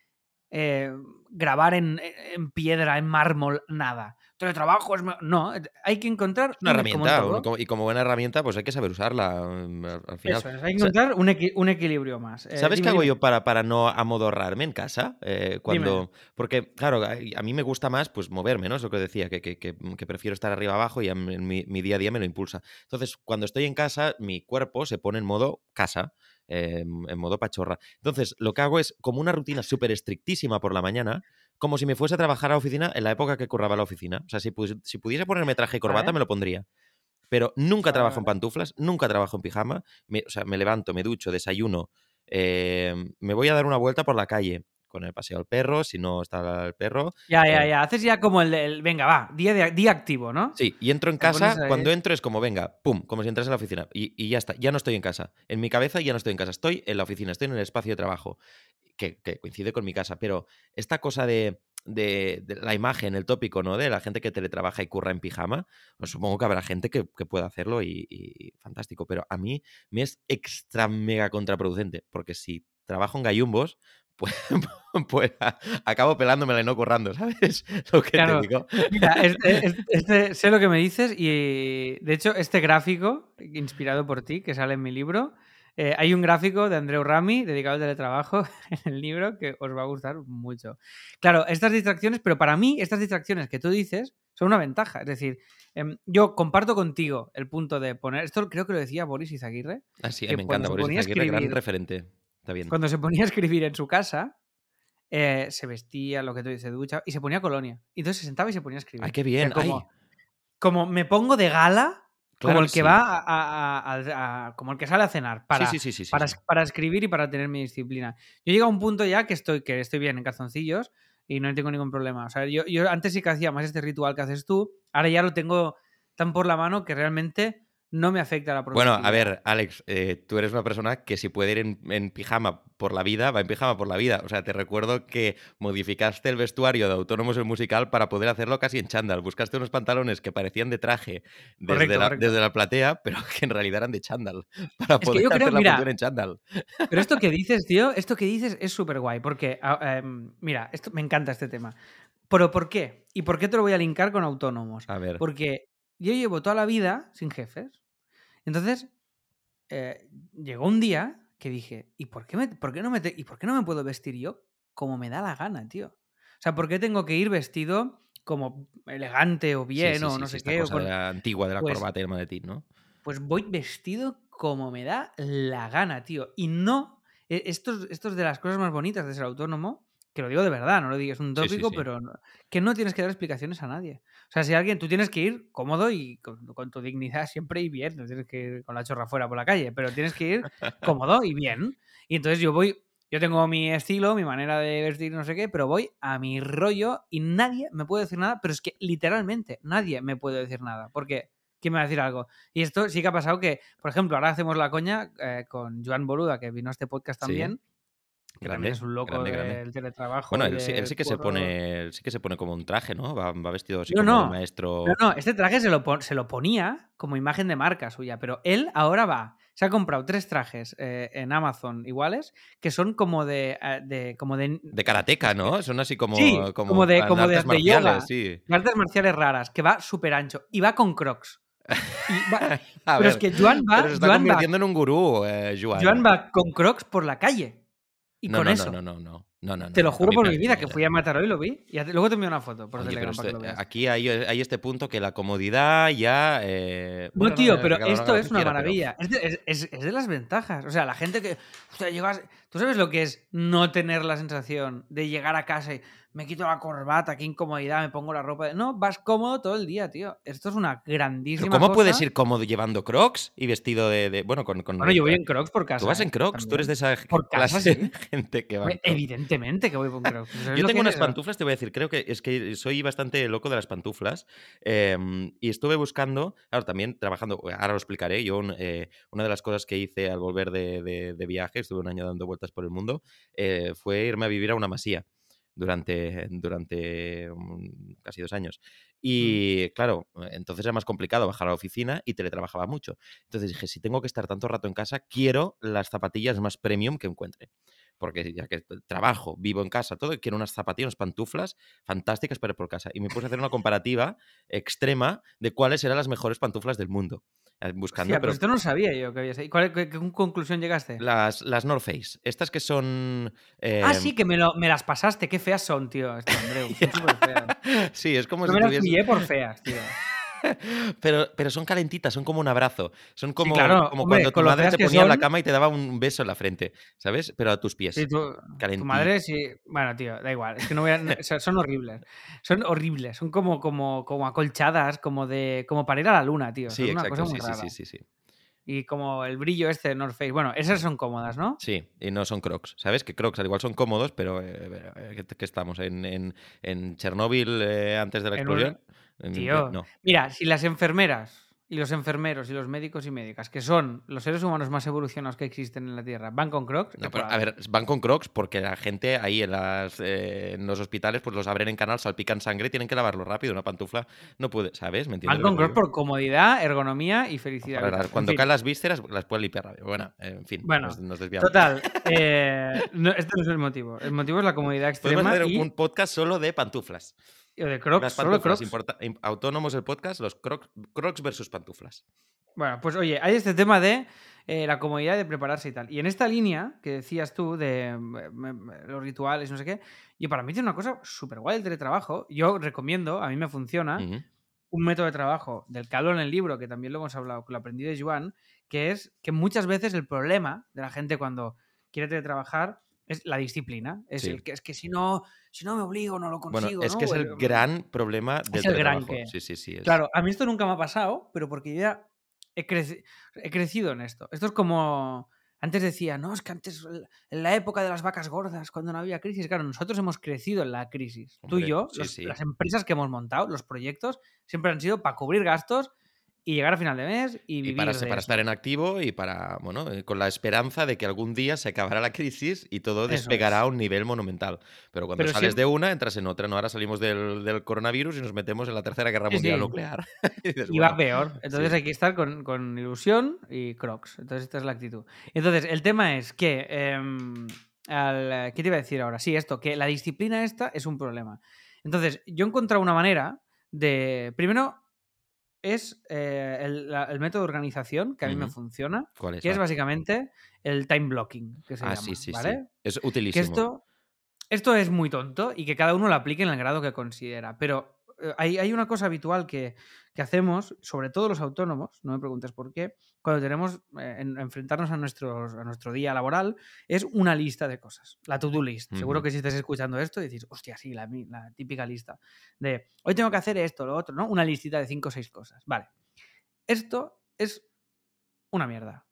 eh, grabar en, en piedra, en mármol, nada. Teletrabajo es... No, hay que encontrar... Una como herramienta, un- y como buena herramienta, pues hay que saber usarla mm, al, al final. Eso es, hay que encontrar un, equi- un equilibrio más. Eh, ¿Sabes dime, qué hago dime. yo para, para no amodorrarme en casa? Eh, cuando. Porque, claro, a, mí me gusta más pues moverme, ¿no? Es lo que decía, que, que- que- que prefiero estar arriba abajo y a mí- mi, mi día a día me lo impulsa. Entonces, cuando estoy en casa, mi cuerpo se pone en modo casa, eh, en modo pachorra. Entonces, lo que hago es como una rutina súper estrictísima por la mañana, como si me fuese a trabajar a la oficina en la época que curraba la oficina. O sea, si, si pudiese ponerme traje y corbata, me lo pondría. Pero nunca trabajo en pantuflas, nunca trabajo en pijama. Me, o sea, me levanto, me ducho, desayuno, eh, me voy a dar una vuelta por la calle con el paseo al perro, si no está el perro. Ya, ya, eh, ya. Haces ya como el, el- venga, va, día, de, día activo, ¿no? Sí, y entro en casa, cuando entro es como, venga, pum, como si entras en la oficina. Y, y ya está, ya no estoy en casa. En mi cabeza ya no estoy en casa, estoy en la oficina, estoy en el espacio de trabajo, que, que coincide con mi casa. Pero esta cosa de de, de la imagen, el tópico, ¿no? De la gente que teletrabaja y curra en pijama, pues supongo que habrá gente que, que pueda hacerlo y, y fantástico. Pero a mí me es extra mega contraproducente, porque si trabajo en gallumbos, pues, pues a- acabo pelándomela y no currando, ¿sabes? Lo que Claro. te digo. Mira, este, este- este- sé lo que me dices y de hecho este gráfico, inspirado por ti, que sale en mi libro, eh, hay un gráfico de Andreu Rami dedicado al teletrabajo en el libro que os va a gustar mucho. Claro, estas distracciones, pero para mí estas distracciones que tú dices son una ventaja. Es decir, em, yo comparto contigo el punto de poner, esto creo que lo decía Boris Izaguirre, Así, que me encanta. Boris Izaguirre, gran referente. Está bien. cuando se ponía a escribir en su casa, eh, se vestía, lo que tú dices, ducha y se ponía colonia. Y entonces se sentaba y se ponía a escribir. Ay, qué O sea, bien. como, ay, como me pongo de gala, como el que sí. va a, a- a- a- como el que sale a cenar, para, sí, sí, para, para escribir y para tener mi disciplina. Yo llego a un punto ya que estoy, que estoy bien en calzoncillos y no tengo ningún problema. O sea, yo, yo antes sí que hacía más este ritual que haces tú, ahora ya lo tengo tan por la mano que realmente no me afecta la Bueno, productividad. a ver, Alex, eh, tú eres una persona que si puede ir en, en pijama por la vida, va en pijama por la vida. O sea, te recuerdo que modificaste el vestuario de Autónomos el musical para poder hacerlo casi en chándal. Buscaste unos pantalones que parecían de traje desde, Correcto, la, correcto. desde la platea, pero que en realidad eran de chándal. Para poder yo creo- hacer la mira, en chándal. Pero esto que dices, tío, esto que dices es súper guay, porque, em, mira, esto, me encanta este tema. Pero ¿por qué? ¿Y por qué te lo voy a linkar con autónomos? A ver. Porque yo llevo toda la vida sin jefes. Entonces, eh, llegó un día que dije, ¿y por qué, me, por qué no me te- ¿y por qué no me puedo vestir yo como me da la gana, tío? O sea, ¿por qué tengo que ir vestido como elegante o bien sí, o no sí, sé esta qué? o cosa con- de la antigua de la pues- corbata y el maletín, ¿no? pues voy vestido como me da la gana, tío. Y no, esto, es- esto es de las cosas más bonitas de ser autónomo, que lo digo de verdad, no lo digo, es un tópico, pero no- que no tienes que dar explicaciones a nadie. O sea, si alguien, tú tienes que ir cómodo y con, con tu dignidad siempre y bien, no tienes que ir con la chorra fuera por la calle, pero tienes que ir cómodo y bien. Y entonces yo voy, yo tengo mi estilo, mi manera de vestir, no sé qué, pero voy a mi rollo y nadie me puede decir nada, pero es que literalmente nadie me puede decir nada, porque ¿quién me va a decir algo? Y esto sí que ha pasado que, por ejemplo, ahora hacemos la coña eh, con Joan Boluda, que vino a este podcast Sí, también, que grande, también es un loco grande, grande. del teletrabajo. Bueno, él, sí- él sí que se pone, él sí que se pone como un traje, ¿no? Va, va vestido así No, como no. maestro. No, no, este traje se lo, se lo ponía como imagen de marca suya, pero él ahora va. Se ha comprado tres trajes eh, en Amazon iguales que son como de, eh, de- como de, De karateca, ¿no? Son así como, Sí, como de- como de- artes de yoga. marciales, sí. de artes marciales raras, que va súper ancho y va con crocs. Va- pero es que Joan va, pero se está Joan va, convirtiendo en un gurú, eh, Joan. Joan va con crocs por la calle. Y no, con no, eso. no, no, no, no, no, Te lo juro por mi vida, que fui a Mataró y lo vi. Y luego te envío una foto por Oye, Telegram para que lo veas. aquí hay, hay este punto que la comodidad ya... eh, No, bueno, tío, pero esto es una pero- maravilla. Es, de, es- es- de las ventajas. O sea, la gente que. hostia, llegas. Tú sabes lo que es no tener la sensación de llegar a casa y me quito la corbata, qué incomodidad, me pongo la ropa. de- No, vas cómodo todo el día, tío. Esto es una grandísima. Pero ¿cómo cosa. puedes ir cómodo llevando crocs y vestido de... de- bueno, con... con Bueno, yo voy en crocs por casa. Tú vas en ¿eh? crocs, tú eres de esa Por casa, clase sí. de gente que va. Evidentemente que voy con crocs. ¿Sabes Yo tengo unas es pantuflas, te voy a decir, creo que es que soy bastante loco de las pantuflas em, y estuve buscando, claro, también trabajando, ahora lo explicaré, yo eh, una de las cosas que hice al volver de, de- de viaje, estuve un año dando vueltas por el mundo, eh, fue irme a vivir a una masía durante, durante mm, casi dos años. Y claro, entonces era más complicado bajar a la oficina y teletrabajaba mucho. Entonces dije, si tengo que estar tanto rato en casa, quiero las zapatillas más premium que encuentre porque ya que trabajo, vivo en casa, todo, quiero unas zapatillas, unas pantuflas fantásticas para ir por casa. Y me puse a hacer una comparativa extrema de cuáles eran las mejores pantuflas del mundo. Eh, Buscando, Hostia, pero esto no sabía yo que había. ¿Y cuál, qué, qué conclusión llegaste? las, las North Face, estas que son... Ah, eh, sí, que me, lo- me las pasaste. Qué feas son, tío. Esto, Andreu. Son súper feas. sí, es como Yo si me las tuviese- pillé por feas, tío. pero, pero son calentitas, son como un abrazo. Son como, claro, como hombre, cuando tu madre te que ponía en la cama y te daba un beso en la frente, ¿sabes? Pero a tus pies. Sí, tu, tu madre sí. Bueno, tío, da igual. Es que no voy a. no- o sea, son horribles. Son horribles. Son como, como, como acolchadas, como de. como para ir a la luna, tío. Sí, son una exacto, cosa muy sí, sí, rara. sí, sí, sí. Y como el brillo este de North Face. Bueno, esas son cómodas, ¿no? Sí, y no son crocs. ¿Sabes? Que crocs al igual son cómodos, pero eh, eh, ¿qué, qué estamos? ¿En, en, en Chernóbil eh, antes de la un- explosión? En- Tío. No. Mira, si las enfermeras y los enfermeros y los médicos y médicas, que son los seres humanos más evolucionados que existen en la Tierra, van con crocs. No, pero, a ver, van con crocs porque la gente ahí en, las, eh, en los hospitales pues los abren en canal, salpican sangre y tienen que lavarlo rápido. Una pantufla no puede, ¿sabes? ¿Me entiendes? Van con crocs por comodidad, ergonomía y felicidad. Cuando caen las vísceras las puedes limpiar rápido. Bueno, en fin, bueno, nos, nos desviamos. Total, eh, no, este no es el motivo. El motivo es la comodidad extrema. Podemos hacer y... un podcast solo de pantuflas. De crocs, solo autónomos el podcast, los crocs, crocs versus pantuflas. Bueno, pues oye, hay este tema de eh, la comodidad de prepararse y tal. Y en esta línea que decías tú de mm, los rituales, no sé qué, yo para mí tiene una cosa súper guay el teletrabajo. Yo recomiendo, a mí me funciona, un método de trabajo del que hablo en el libro, que también lo hemos hablado, que lo aprendí de Joan, que es que muchas veces el problema de la gente cuando quiere teletrabajar es la disciplina. Es Sí. el que es que si no, si no me obligo, no lo consigo. Bueno, es ¿no? que es el Bueno, gran problema del el gran que- Sí, sí, sí. es- Claro, a mí esto nunca me ha pasado, pero porque yo ya he, creci- he crecido en esto. Esto es como. Antes decía, no, es que antes, en la época de las vacas gordas, cuando no había crisis, claro, nosotros hemos crecido en la crisis. Tú y Hombre, yo, sí, los- sí. las empresas que hemos montado, los proyectos, siempre han sido para cubrir gastos y llegar a final de mes y Y vivir para, de para eso. estar en activo y para, bueno, eh, con la esperanza de que algún día se acabará la crisis y todo Eso despegará es. a un nivel monumental. Pero cuando Pero sales de una, entras en otra, ¿no? Ahora salimos del, del coronavirus y nos metemos en la tercera guerra mundial sí. nuclear. y dices, Y va peor. Entonces sí. hay que estar con, con ilusión y crocs. Entonces esta es la actitud. Entonces el tema es que... em, al- ¿Qué te iba a decir ahora? Sí, esto, que la disciplina esta es un problema. Entonces yo he encontrado una manera de... Primero es eh, el, la- el método de organización que a mí me funciona, ¿Cuál es? que es básicamente el time blocking, que se Ah, llama, sí, sí, ¿vale? sí. Es Que utilísimo. esto, esto es muy tonto y que cada uno lo aplique en el grado que considera. Pero hay, hay una cosa habitual que, que hacemos, sobre todo los autónomos, no me preguntes por qué, cuando tenemos eh, en- enfrentarnos a, nuestros, a nuestro día laboral, es una lista de cosas. La to-do list. Seguro que si estás escuchando esto decís, hostia, sí, la típica lista. De hoy tengo que hacer esto, lo otro, ¿no? Una listita de cinco o seis cosas. Vale. Esto es una mierda.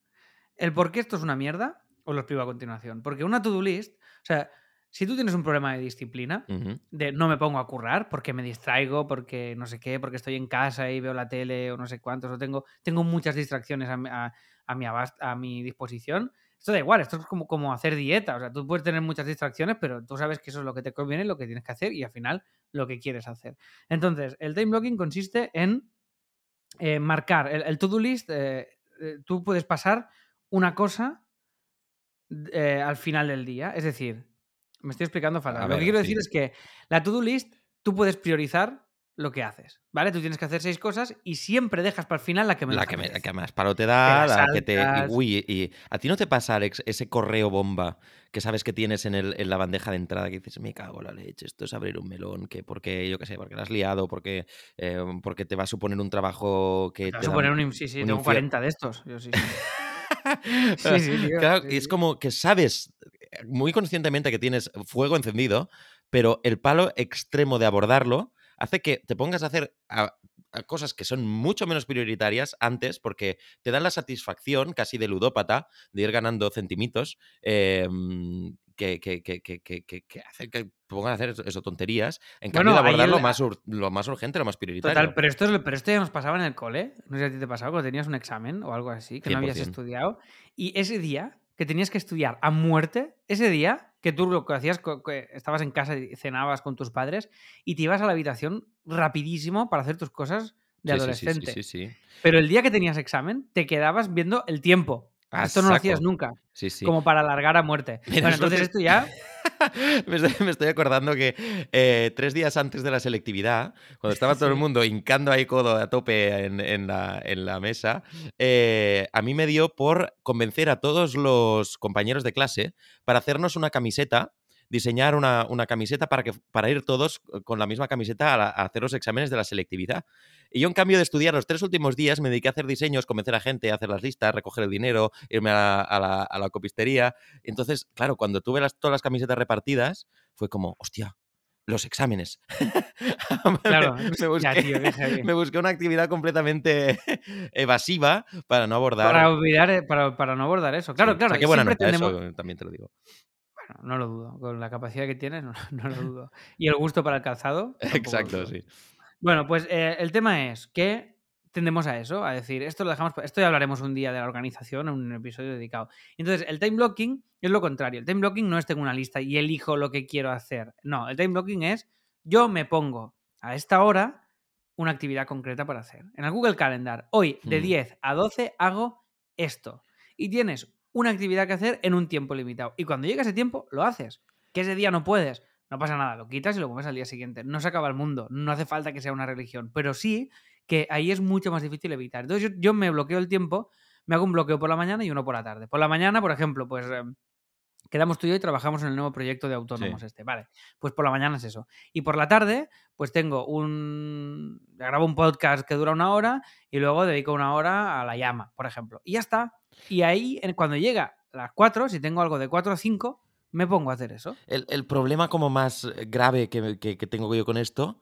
El por qué esto es una mierda os lo explico a continuación. Porque una to-do list, o sea, si tú tienes un problema de disciplina, de no me pongo a currar porque me distraigo, porque no sé qué, porque estoy en casa y veo la tele o no sé cuántos, o tengo, tengo muchas distracciones a, mi- a- a mi, a mi disposición. Esto da igual, esto es como, como hacer dieta. O sea, tú puedes tener muchas distracciones, pero tú sabes que eso es lo que te conviene, lo que tienes que hacer y al final lo que quieres hacer. Entonces, el time blocking consiste en eh, marcar el, el to-do list. eh, eh, tú puedes pasar una cosa al final del día. Es decir, me estoy explicando fatal. Lo que quiero sí. decir es que la to-do list, tú puedes priorizar lo que haces, ¿vale? Tú tienes que hacer seis cosas y siempre dejas para el final la que menos La te que, me- apetece. que más palo te da, la la que te. y- uy, y, a ti no te pasa, Alex, ese correo bomba que sabes que tienes en, el, en la bandeja de entrada que dices, me cago en la leche, esto es abrir un melón, que porque, yo qué sé, porque la has liado, porque, eh, porque te va a suponer un trabajo que Te va a te suponer un-. Sí, sí, un tengo infier- 40 de estos. Yo sí, sí. Sí, sí, tío, Claro, sí, es como que sabes muy conscientemente que tienes fuego encendido, pero el palo extremo de abordarlo hace que te pongas a hacer a- a cosas que son mucho menos prioritarias antes porque te dan la satisfacción casi de ludópata de ir ganando centimitos em, que, que, que, que, hace que pongan a hacer eso, tonterías en cambio de abordar lo más, ur- lo más urgente, lo más prioritario. Total, pero esto, es, pero esto ya nos pasaba en el cole. No sé si a ti te pasaba cuando tenías un examen o algo así, que no habías 100%. estudiado. Y ese día que tenías que estudiar a muerte, ese día que tú lo que hacías, que estabas en casa y cenabas con tus padres y te ibas a la habitación rapidísimo para hacer tus cosas de Sí, sí, sí, sí, adolescente. sí, sí. Pero el día que tenías examen, te quedabas viendo el tiempo. Esto no lo hacías nunca, Sí, sí. como para alargar a muerte. Mira, bueno, entonces esto ya... me, estoy, me estoy acordando que eh, tres días antes de la selectividad, cuando estaba todo el mundo hincando ahí codo a tope en, en la, en la mesa, eh, a mí me dio por convencer a todos los compañeros de clase para hacernos una camiseta, diseñar una, una camiseta para, que, para ir todos con la misma camiseta a, la- a hacer los exámenes de la selectividad. Y yo, en cambio de estudiar los tres últimos días, me dediqué a hacer diseños, convencer a gente, a hacer las listas, recoger el dinero, irme a la, a la- a la copistería. Entonces, claro, cuando tuve las, todas las camisetas repartidas, fue como, hostia, los exámenes. Claro, me, me ya, busqué, tío, qué me busqué una actividad completamente evasiva para no abordar. Para olvidar, eh, para, para no abordar eso. Claro, Sí, claro. saqué buena siempre nota, tendemos- eso también te lo digo. No lo dudo. Con la capacidad que tienes, no, no lo dudo. Y el gusto para el calzado. Exacto, sí. Bueno, pues eh, el tema es que tendemos a eso, a decir, esto lo dejamos, esto ya hablaremos un día de la organización en un episodio dedicado. Entonces, el time blocking es lo contrario. El time blocking no es tengo una lista y elijo lo que quiero hacer. No, el time blocking es yo me pongo a esta hora una actividad concreta para hacer. En el Google Calendar, hoy de Mm. 10 a 12 hago esto. Y tienes una actividad que hacer en un tiempo limitado. Y cuando llega ese tiempo, lo haces. Que ese día no puedes. No pasa nada, lo quitas y lo pones al día siguiente. No se acaba el mundo, no hace falta que sea una religión, pero sí que ahí es mucho más difícil evitar. Entonces yo, yo me bloqueo el tiempo, me hago un bloqueo por la mañana y uno por la tarde. Por la mañana, por ejemplo, pues eh, quedamos tú y yo y trabajamos en el nuevo proyecto de autónomos Sí. este. Vale, pues por la mañana es eso. Y por la tarde, pues tengo un... grabo un podcast que dura una hora y luego dedico una hora a la llama, por ejemplo. Y ya está. Y ahí, cuando llega las 4, si tengo algo de 4 a 5, me pongo a hacer eso. El, el problema como más eh, grave que, que- que tengo yo con esto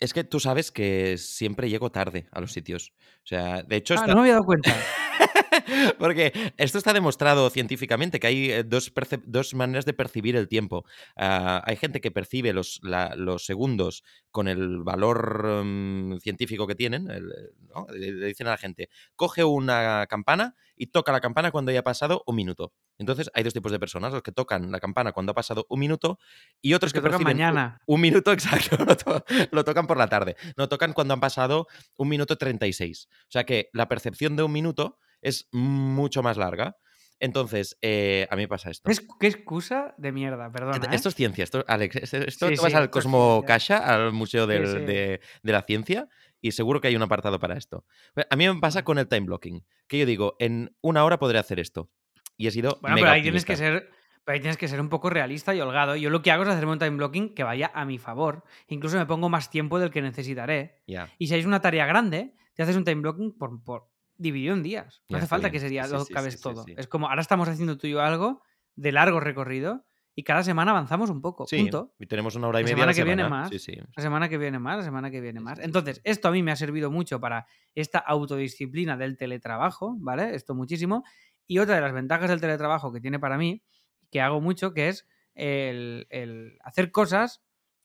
es que tú sabes que siempre llego tarde a los sitios. O sea, de hecho... Ah, está- no me había dado cuenta. Porque esto está demostrado científicamente, que hay eh, dos, dos maneras de percibir el tiempo. Ah, hay gente que percibe los, la- los segundos con el valor mm, científico que tienen. el- ¿no? le, dicen a la gente, coge una campana y toca la campana cuando haya pasado un minuto. Entonces hay dos tipos de personas, los que tocan la campana cuando ha pasado un minuto y otros que que, tocan perciben un- mañana. Un, minuto exacto, lo, to- lo tocan por la tarde. No tocan cuando han pasado un minuto 36. O sea que la percepción de un minuto es mucho más larga. Entonces, eh, a mí pasa esto. Es, qué excusa de mierda, perdona. ¿eh? Esto es ciencia. Esto, Alex, es- esto Sí, tú vas sí, al Cosmo. Cacha, al Museo Sí, del- sí. De, de la Ciencia, y seguro que hay un apartado para esto. A mí me pasa con el time blocking, que yo digo, en una hora podré hacer esto. Y he sido Bueno, mega pero ahí tienes que ser. pero ahí tienes que ser un poco realista y holgado. Yo lo que hago es hacerme un time blocking que vaya a mi favor. Incluso me pongo más tiempo del que necesitaré. Y si hay una tarea grande, te haces un time blocking por, por dividido en días. No Ya, hace falta bien. que ese día Sí, lo sí, cabes sí, todo. Es como ahora estamos haciendo tú y yo algo de largo recorrido y cada semana avanzamos un poco. Sí, Punto. y tenemos una hora y La media a la semana que viene semana. más. La semana que viene más, la semana que viene más. Entonces, esto a mí me ha servido mucho para esta autodisciplina del teletrabajo, ¿vale? Esto muchísimo. Y otra de las ventajas del teletrabajo que tiene para mí, que hago mucho, que es el, el hacer cosas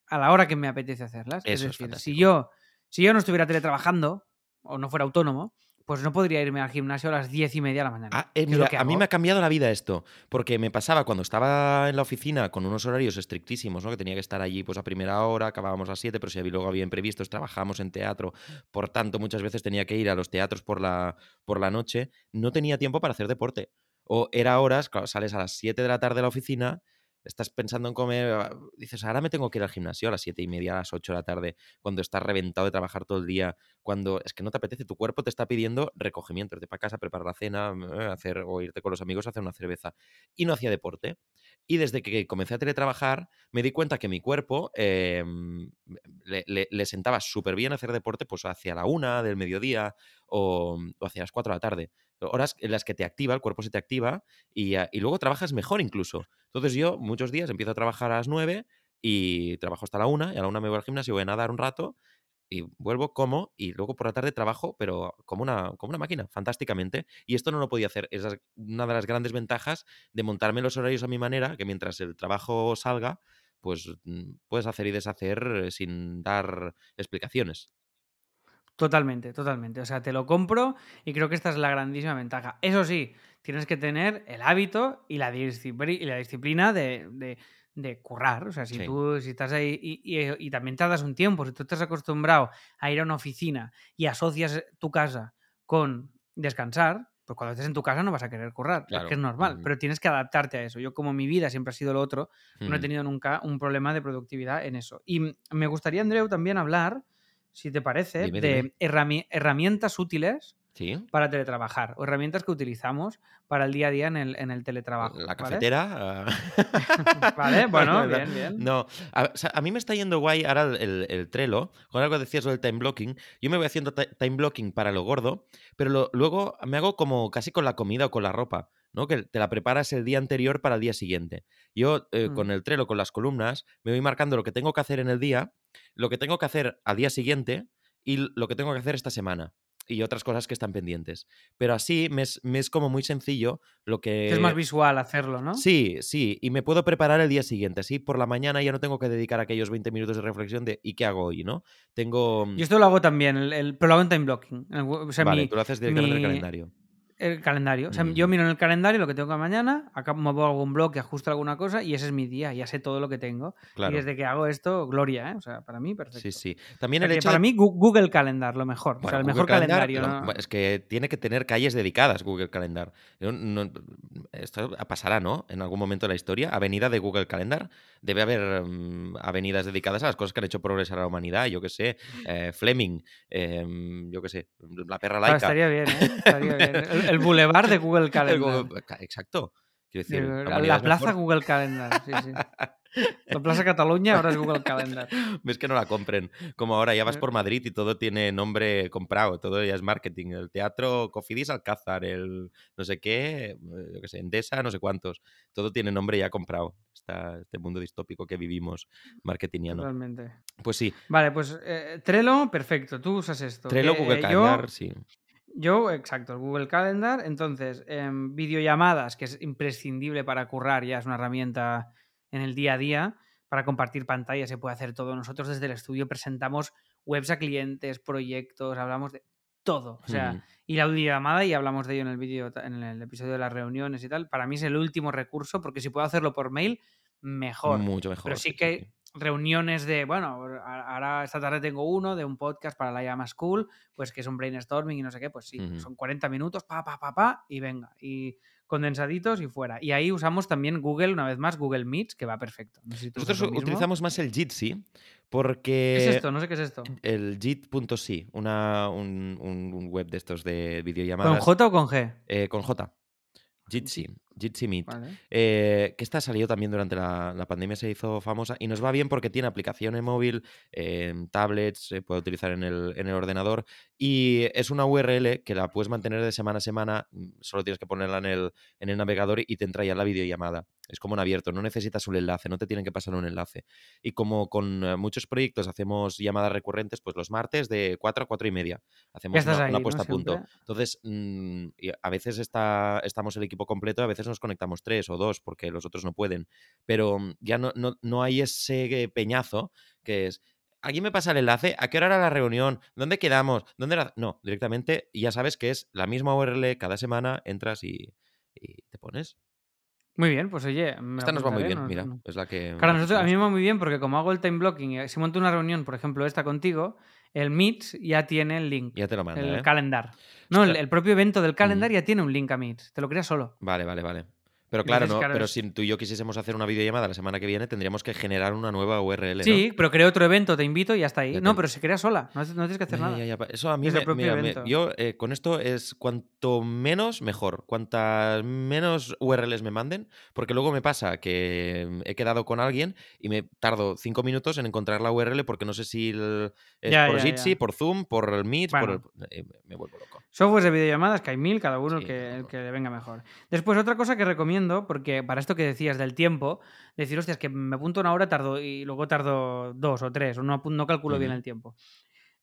a la hora que me apetece hacerlas. Eso es es decir, si fantástico. yo, si yo no estuviera teletrabajando o no fuera autónomo, pues no podría irme al gimnasio a las diez y media de la mañana. Ah, eh, mira, a mí me ha cambiado la vida esto, porque me pasaba cuando estaba en la oficina con unos horarios estrictísimos, ¿no? que tenía que estar allí pues, a primera hora, acabábamos a 7, pero si había- luego había imprevistos, trabajábamos en teatro, por tanto muchas veces tenía que ir a los teatros por la, por la noche, no tenía tiempo para hacer deporte. O era horas, claro, sales a las 7 de la tarde de la oficina, estás pensando en comer, ah, dices, ahora me tengo que ir al gimnasio a las 7 y media, a las 8 de la tarde, cuando estás reventado de trabajar todo el día, cuando es que no te apetece, tu cuerpo te está pidiendo recogimiento, irte para casa, preparar la cena, eh, hacer, o irte con los amigos a hacer una cerveza. Y no hacía deporte. Y desde que comencé a teletrabajar, me di cuenta que mi cuerpo le, le- le sentaba súper bien hacer deporte pues hacia la una del mediodía o, o hacia las 4 de la tarde. Horas en las que te activa, el cuerpo se te activa y, ah, y luego trabajas mejor incluso. Entonces yo muchos días empiezo a trabajar a las 9 y trabajo hasta la una y a la una me voy al gimnasio, voy a nadar un rato y vuelvo, como, y luego por la tarde trabajo, pero como una, como una máquina, fantásticamente. Y esto no lo podía hacer. Esa es una de las grandes ventajas de montarme los horarios a mi manera, que mientras el trabajo salga, pues mm, puedes hacer y deshacer eh, sin dar explicaciones. Totalmente, totalmente. O sea, te lo compro y creo que esta es la grandísima ventaja. Eso sí, tienes que tener el hábito y la, discipli- y la disciplina de, de- de currar. O sea, si Sí. tú si estás ahí y, y- y también tardas un tiempo, si tú estás acostumbrado a ir a una oficina y asocias tu casa con descansar, pues cuando estés en tu casa no vas a querer currar, Claro. porque es normal, pero tienes que adaptarte a eso. Yo como mi vida siempre ha sido lo otro, no he tenido nunca un problema de productividad en eso. Y me gustaría, Andreu, también hablar, si te parece, Dime, de dime. herramientas útiles Sí. para teletrabajar o herramientas que utilizamos para el día a día en el, en el teletrabajo. La cafetera. ah. Vale, bueno, No, bien, bien. No, a, o sea, a mí me está yendo guay ahora el, el- el Trello, con algo que decías del time blocking. Yo me voy haciendo ti- time blocking para lo gordo, pero lo- luego me hago como casi con la comida o con la ropa, ¿no? Que te la preparas el día anterior para el día siguiente. Yo eh, Mm. con el Trello, con las columnas, me voy marcando lo que tengo que hacer en el día, lo que tengo que hacer al día siguiente y lo que tengo que hacer esta semana. Y otras cosas que están pendientes. Pero así me es, me es como muy sencillo lo que... Es más visual hacerlo, ¿no? Sí, sí, y me puedo preparar el día siguiente. Así por la mañana ya no tengo que dedicar aquellos 20 minutos de reflexión de ¿y qué hago hoy? ¿no? Tengo... Yo esto lo hago también, el, el- pero lo hago en time blocking. O sea, vale, mi- tú lo haces directamente en el calendario. El calendario. O sea, Mm. yo miro en el calendario lo que tengo que mañana, acá muevo algún bloque, ajusto alguna cosa y ese es mi día, ya sé todo lo que tengo. Claro. Y desde que hago esto, gloria, ¿eh? O sea, para mí, perfecto. Sí, sí. O También sea el hecho para de- mí, Google Calendar, lo mejor. o sea, el Google mejor Calendar, calendario. ¿no? Es que tiene que tener calles dedicadas Google Calendar. No- esto pasará, ¿no? En algún momento de la historia. Avenida de Google Calendar. Debe haber mm, avenidas dedicadas a las cosas que han hecho progresar a la humanidad. Yo qué sé. eh, Fleming. em, yo qué sé. La perra Ah, laica. estaría bien, ¿eh? Estaría bien. El, boulevard de Google Calendar. Google- Exacto. Quiero decir, la la, plaza mejor. Google Calendar, sí, sí. La Plaza Cataluña ahora es Google Calendar. Ves que no la compren. Como ahora ya vas Eh. por Madrid y todo tiene nombre comprado, todo ya es marketing. El teatro Cofidis Alcázar, el no sé qué, eh, yo qué sé, Endesa, no sé cuántos. Todo tiene nombre ya comprado. Está este mundo distópico que vivimos marketingiano. Totalmente. Pues sí, Vale, pues eh, Trello, perfecto. Tú usas esto. Trello, Google eh, Calendar, yo, sí. Yo, exacto, el Google Calendar. Entonces, em, videollamadas, que es imprescindible para currar, ya es una herramienta en el día a día. Para compartir pantalla se puede hacer todo. Nosotros desde el estudio presentamos webs a clientes, proyectos, hablamos de todo. O sea, y la videollamada, y hablamos de ello en el vídeo, en el episodio de las reuniones y tal, para mí es el último recurso, porque si puedo hacerlo por mail, mejor. Mucho mejor. Pero sí que. Reuniones de, bueno, ahora esta tarde tengo uno de un podcast para la llama School, pues que es un brainstorming y no sé qué, pues sí, son 40 minutos, pa, pa, pa, pa, y venga, y condensaditos y fuera. Y ahí usamos también Google, una vez más, Google Meets, que va perfecto. No sé si tú usas Nosotros utilizamos más el Jitsi ¿Qué porque... es esto? No sé qué es esto. El Jit.si, una, un, un- web de estos de ¿Con videollamadas. J o con G? Eh, con J. Jitsi. Jitsi Meet. Vale. Eh, que esta salió también durante la, la pandemia, se hizo famosa y nos va bien porque tiene aplicación en móvil, en tablets, se puede utilizar en el, en el ordenador y es una URL que la puedes mantener de semana a semana, mm, solo tienes que ponerla en el, en el navegador y te entra ya la videollamada. Es como en abierto, no necesitas un enlace, no te tienen que pasar un enlace. Y como con eh, muchos proyectos hacemos llamadas recurrentes, pues los martes de 4 a 4 y media hacemos una, ahí, una ¿no? puesta a punto. Entonces, mm, a veces está, estamos el equipo completo, a veces nos conectamos tres o dos porque los otros no pueden. Pero mm, ya no, no, no hay ese peñazo que es. Aquí me pasa el enlace, ¿a qué hora era la reunión? ¿Dónde quedamos? ¿Dónde era? No, directamente ya sabes que es la misma URL cada semana, entras y, y te pones. Muy bien, pues oye, me Esta nos va muy bien, no- mira, no- es la que... Claro, nosotros, a mí me va muy bien porque como hago el time blocking y si monto una reunión, por ejemplo, esta contigo, el Meet ya tiene el link, Ya te lo manda, el ¿eh? calendar. No, el, propio evento del calendar Mm. ya tiene un link a Meet. Te lo creas solo. Vale, vale, vale. Pero claro, no, pero es- si tú y yo quisiésemos hacer una videollamada la semana que viene, tendríamos que generar una nueva URL, ¿no? Sí, pero creo otro evento, te invito y ya está ahí. Ya No, te- pero se crea sola, no, no tienes que hacer Ya, nada. ya, Eso a mí Desde me, el mira, me- yo eh, con esto es cuanto menos mejor, cuantas menos URLs me manden, porque luego me pasa que mm, he quedado con alguien y me tardo cinco minutos en encontrar la URL porque no sé si el- es por Jitsi, por Zoom, por el Meet, por Bueno. el- eh, me vuelvo loco. Softwares de videollamadas, que hay mil, cada uno el Sí, que, el que le venga mejor. Después, otra cosa que recomiendo, porque para esto que decías del tiempo, decir, hostias, que me apunto una hora tardo y luego tardo dos o tres, o no, no calculo bien el tiempo.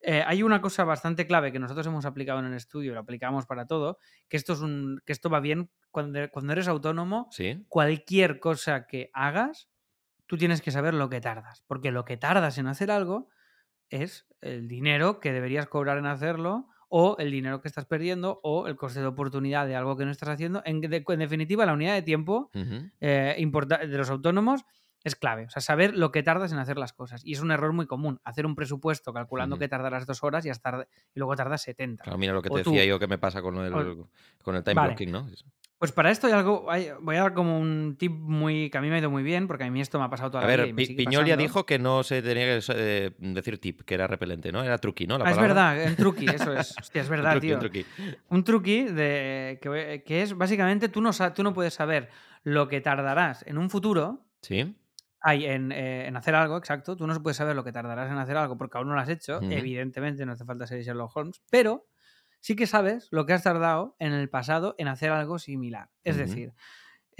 Eh, hay una cosa bastante clave que nosotros hemos aplicado en el estudio, lo aplicamos para todo, que esto, es un, que esto va bien cuando, cuando eres autónomo, ¿Sí? cualquier cosa que hagas, tú tienes que saber lo que tardas, porque lo que tardas en hacer algo es el dinero que deberías cobrar en hacerlo o el dinero que estás perdiendo o el coste de oportunidad de algo que no estás haciendo. En, de- en definitiva, la unidad de tiempo eh, importa- de los autónomos es clave. O sea, saber lo que tardas en hacer las cosas. Y es un error muy común. Hacer un presupuesto calculando que tardarás dos horas y, hasta, y luego tardas 70. Claro, mira lo que O te tú- decía yo que me pasa con el, o- con el time Vale. blocking, ¿no? Pues para esto hay algo, hay- voy a dar como un tip muy que a mí me ha ido muy bien, porque a mí esto me ha pasado toda A la vida ver, y me Pi- sigue Piñol ya pasando. dijo que no se tenía que eh, decir tip, que era repelente, ¿no? Era truqui, ¿no? La Ah, es verdad, un truqui, eso es. Hostia, es Un verdad, truqui, tío. un truqui. Un truqui de, que, que es básicamente tú no, tú no puedes saber lo que tardarás en un futuro. ¿Sí? Hay en, eh, en hacer algo, exacto. Tú no puedes saber lo que tardarás en hacer algo porque aún no lo has hecho. Evidentemente, no hace falta ser Sherlock Holmes. Pero sí que sabes lo que has tardado en el pasado en hacer algo similar. Es decir,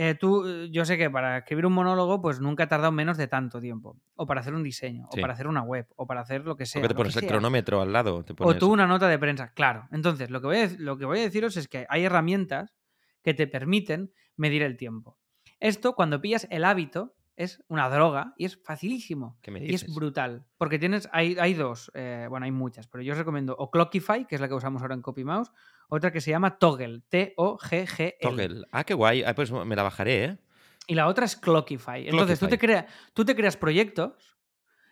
Eh, tú, eh, yo sé que para escribir un monólogo, pues nunca he tardado menos de tanto tiempo. O para hacer un diseño, Sí. o para hacer una web, o para hacer lo que sea. Porque te lo que pones el sea. cronómetro al lado. Te O pones... tú una nota de prensa, claro. Entonces, lo que, voy a, lo que voy a deciros es que hay herramientas que te permiten medir el tiempo. Esto, cuando pillas el hábito, es una droga y es facilísimo. ¿Qué me Y es dices? brutal. Porque tienes, hay, hay dos, eh, bueno, hay muchas, pero yo os recomiendo o Clockify, que es la que usamos ahora en CopyMouse, otra que se llama Toggle, T-O-G-G-L. Toggle. Ah, qué guay. Ah, pues me la bajaré, ¿eh? Y la otra es Clockify. Entonces, Tú, te crea- tú te creas proyectos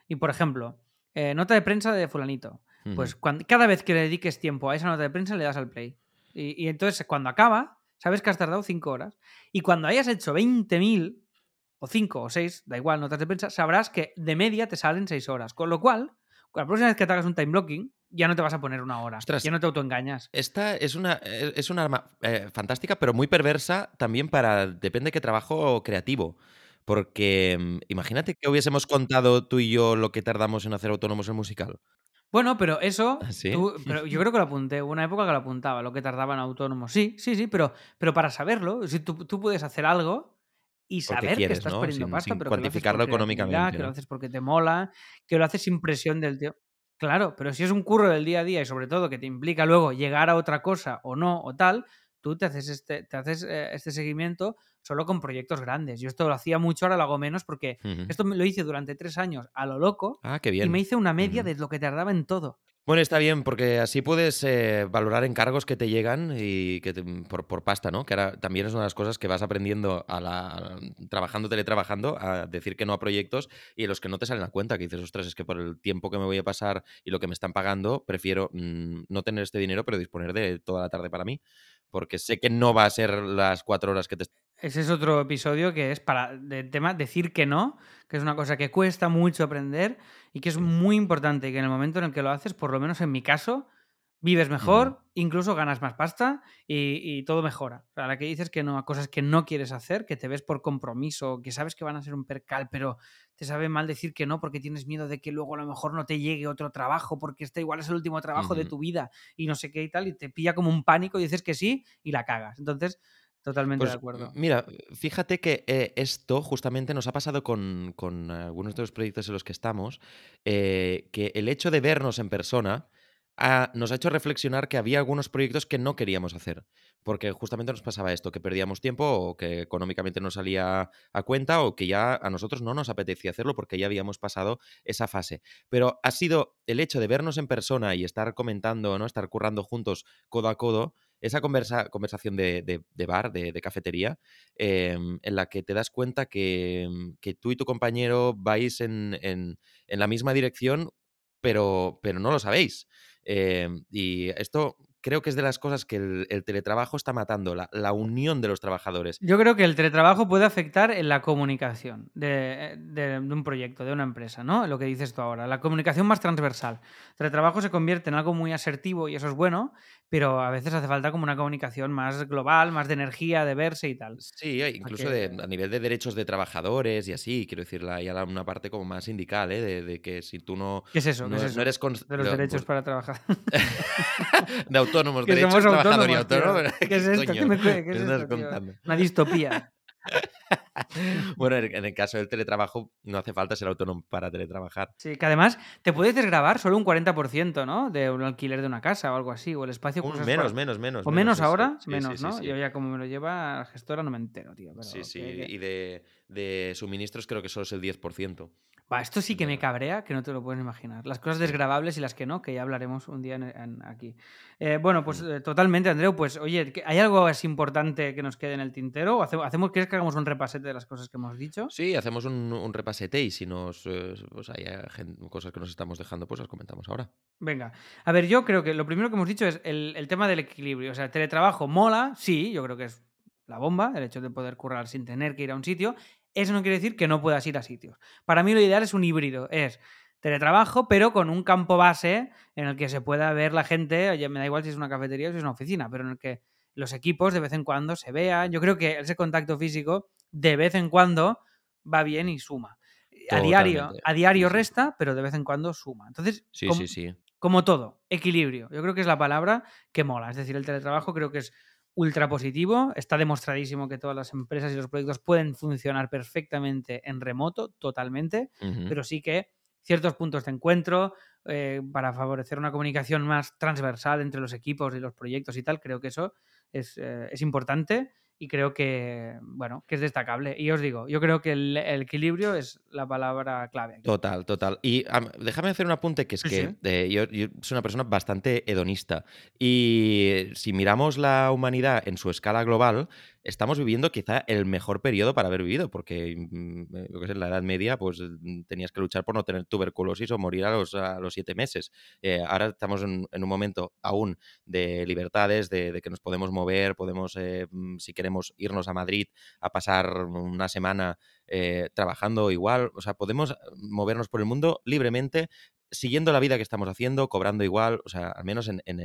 y, por ejemplo, eh, nota de prensa de fulanito. Pues cada vez que le dediques tiempo a esa nota de prensa, le das al play. Y, y entonces, cuando acaba, sabes que has tardado 5 horas. Y cuando hayas hecho 20.000, o 5 o 6, da igual, notas de prensa, sabrás que de media te salen 6 horas. Con lo cual, la próxima vez que te hagas un time blocking, ya no te vas a poner una hora. Ostras. Ya no te autoengañas. Esta es una, eh, es una arma eh, fantástica, pero muy perversa también para, depende de qué trabajo creativo. Porque mm, imagínate que hubiésemos contado tú y yo lo que tardamos en hacer autónomos el musical. Bueno, pero eso, ¿Ah, sí? tú- pero yo creo que lo apunté, hubo una época que lo apuntaba, lo que tardaban autónomos. Sí, sí, sí, pero, pero para saberlo, si tú, tú puedes hacer algo y saber quieres, que estás ¿no? perdiendo Sin- pasta, sin pero que lo haces por cuantificarlo económicamente, que lo haces porque te mola, que lo haces sin presión del tío. Claro, pero si es un curro del día a día y sobre todo que te implica luego llegar a otra cosa o no o tal, tú te haces este, te haces eh, este seguimiento solo con proyectos grandes. Yo esto lo hacía mucho, ahora lo hago menos porque Ujú. esto me lo hice durante tres años a lo loco Ah, qué y bien. me hice una media de lo que tardaba en todo. Bueno, está bien, porque así puedes eh, valorar encargos que te llegan y que te- por, por pasta, ¿no? Que ahora también es una de las cosas que vas aprendiendo a la, a trabajando, teletrabajando, a decir que no a proyectos y los que no te salen a cuenta, que dices, ostras, es que por el tiempo que me voy a pasar y lo que me están pagando, prefiero mm, no tener este dinero, pero disponer de toda la tarde para mí, porque sé que no va a ser las cuatro horas que te... Ese es otro episodio que es para de tema decir que no, que es una cosa que cuesta mucho aprender y que es muy importante que en el momento en el que lo haces, por lo menos en mi caso, vives mejor, incluso ganas más pasta y, y todo mejora. O sea, la que dices que no a cosas que no quieres hacer, que te ves por compromiso, que sabes que van a ser un percal, pero te sabe mal decir que no porque tienes miedo de que luego a lo mejor no te llegue otro trabajo porque este igual es el último trabajo de tu vida y no sé qué y tal, y te pilla como un pánico y dices que sí y la cagas. Entonces, totalmente Pues de acuerdo. mira, fíjate que eh, esto justamente nos ha pasado con, con algunos de los proyectos en los que estamos, eh, que el hecho de vernos en persona nos ha hecho reflexionar que había algunos proyectos que no queríamos hacer, porque justamente nos pasaba esto, que perdíamos tiempo o que económicamente no salía a cuenta o que ya a nosotros no nos apetecía hacerlo porque ya habíamos pasado esa fase. Pero ha sido el hecho de vernos en persona y estar comentando, ¿no? estar currando juntos codo a codo, esa conversa, conversación de, de- bar, de, cafetería, em, en la que te das cuenta que, tú y tu compañero vais en- en la misma dirección, pero, pero no lo sabéis. Em, y esto creo que es de las cosas que el, el teletrabajo está matando, la, la unión de los trabajadores. Yo creo que el teletrabajo puede afectar en la comunicación de un proyecto, de una empresa, ¿no? Lo que dices tú ahora, la comunicación más transversal. El teletrabajo se convierte en algo muy asertivo y eso es bueno, pero a veces hace falta como una comunicación más global, más de energía, de verse y tal. Sí, eh, incluso que- de- a nivel de derechos de trabajadores y así, quiero decir, la- ya la- una parte como más sindical, ¿eh? de, de que si tú no, ¿Qué es eso? no, ¿Qué es no eso? eres cons- de los lo- derechos pues, para trabajar. de autónomos, derechos trabajador y autónomo. ¿Qué es esto? ¿Qué me qué es esto, tío? Una distopía. Bueno, en el caso del teletrabajo no hace falta ser autónomo para teletrabajar. Sí, que además te puedes desgravar solo un 40%, ¿no? De un alquiler de una casa o algo así, o el espacio Un- usas menos, menos, menos. O menos ahora, Sí, menos, sí, ¿no? sí. Yo ya como me lo lleva la gestora no me entero, tío. Pero Sí, sí, que- y de, de suministros creo que solo es el 10%. Va, esto sí que me cabrea, que no te lo puedes imaginar. Las cosas desgravables y las que no, que ya hablaremos un día en- en- aquí. Eh, bueno, pues Mm. eh, totalmente, Andreu. Pues oye, ¿que- ¿hay algo así importante que nos quede en el tintero? ¿O hace- hacemos, ¿Quieres que hagamos un repasete de las cosas que hemos dicho? Sí, hacemos un, un repasete y si nos eh, pues hay cosas que nos estamos dejando, pues las comentamos ahora. Venga, a ver, yo creo que lo primero que hemos dicho es el, el tema del equilibrio. O sea, el teletrabajo mola, sí, yo creo que es la bomba, el hecho de poder currar sin tener que ir a un sitio. Eso no quiere decir que no puedas ir a sitios. Para mí lo ideal es un híbrido, es teletrabajo, pero con un campo base en el que se pueda ver la gente, oye, me da igual si es una cafetería o si es una oficina, pero en el que los equipos de vez en cuando se vean. Yo creo que ese contacto físico de vez en cuando va bien y suma. A diario, a diario resta, pero de vez en cuando suma. Entonces, Sí, como- sí, sí. como todo, equilibrio. Yo creo que es la palabra que mola. Es decir, el teletrabajo creo que es ultra positivo. Está demostradísimo que todas las empresas y los proyectos pueden funcionar perfectamente en remoto, totalmente, pero sí que ciertos puntos de encuentro eh, para favorecer una comunicación más transversal entre los equipos y los proyectos y tal, creo que eso es, eh, es importante y creo que, bueno, que es destacable. Y os digo, yo creo que el, el equilibrio es la palabra clave. Total, total. Y am, déjame hacer un apunte que es que sí. eh, yo, yo soy una persona bastante hedonista. Y si miramos la humanidad en su escala global, estamos viviendo quizá el mejor periodo para haber vivido, porque mm, eh, en la Edad Media pues mm, tenías que luchar por no tener tuberculosis o morir a los, a los siete meses. Eh, ahora estamos en, en un momento aún de libertades, de, que nos podemos mover, podemos, eh, mm, si queremos, irnos a Madrid a pasar una semana trabajando igual, o sea, podemos movernos por el mundo libremente, siguiendo la vida que estamos haciendo, cobrando igual, o sea, al menos en, en,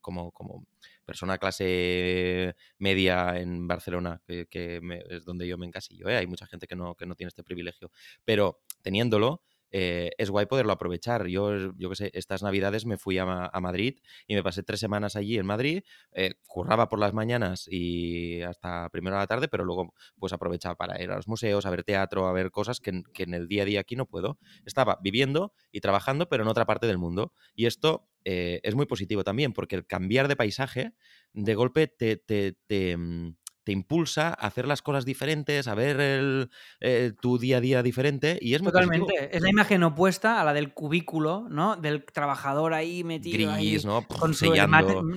como, como persona clase media en Barcelona, que, me- es donde yo me encasillo, ¿eh? hay mucha gente que no, que no tiene este privilegio, pero teniéndolo, eh, es guay poderlo aprovechar. Yo, yo qué sé, estas navidades me fui a, Ma- a Madrid y me pasé tres semanas allí en Madrid, eh, curraba por las mañanas y hasta primero de la tarde, pero luego pues aprovechaba para ir a los museos, a ver teatro, a ver cosas que, que en el día a día aquí no puedo. Estaba viviendo y trabajando, pero en otra parte del mundo. Y esto eh, es muy positivo también, porque el cambiar de paisaje de golpe te, te, te, mm, te impulsa a hacer las cosas diferentes, a ver el, eh, tu día a día diferente y es muy positivo. Totalmente. Es la imagen opuesta a la del cubículo, ¿no? Del trabajador ahí metido ahí Gris, ¿no? con su.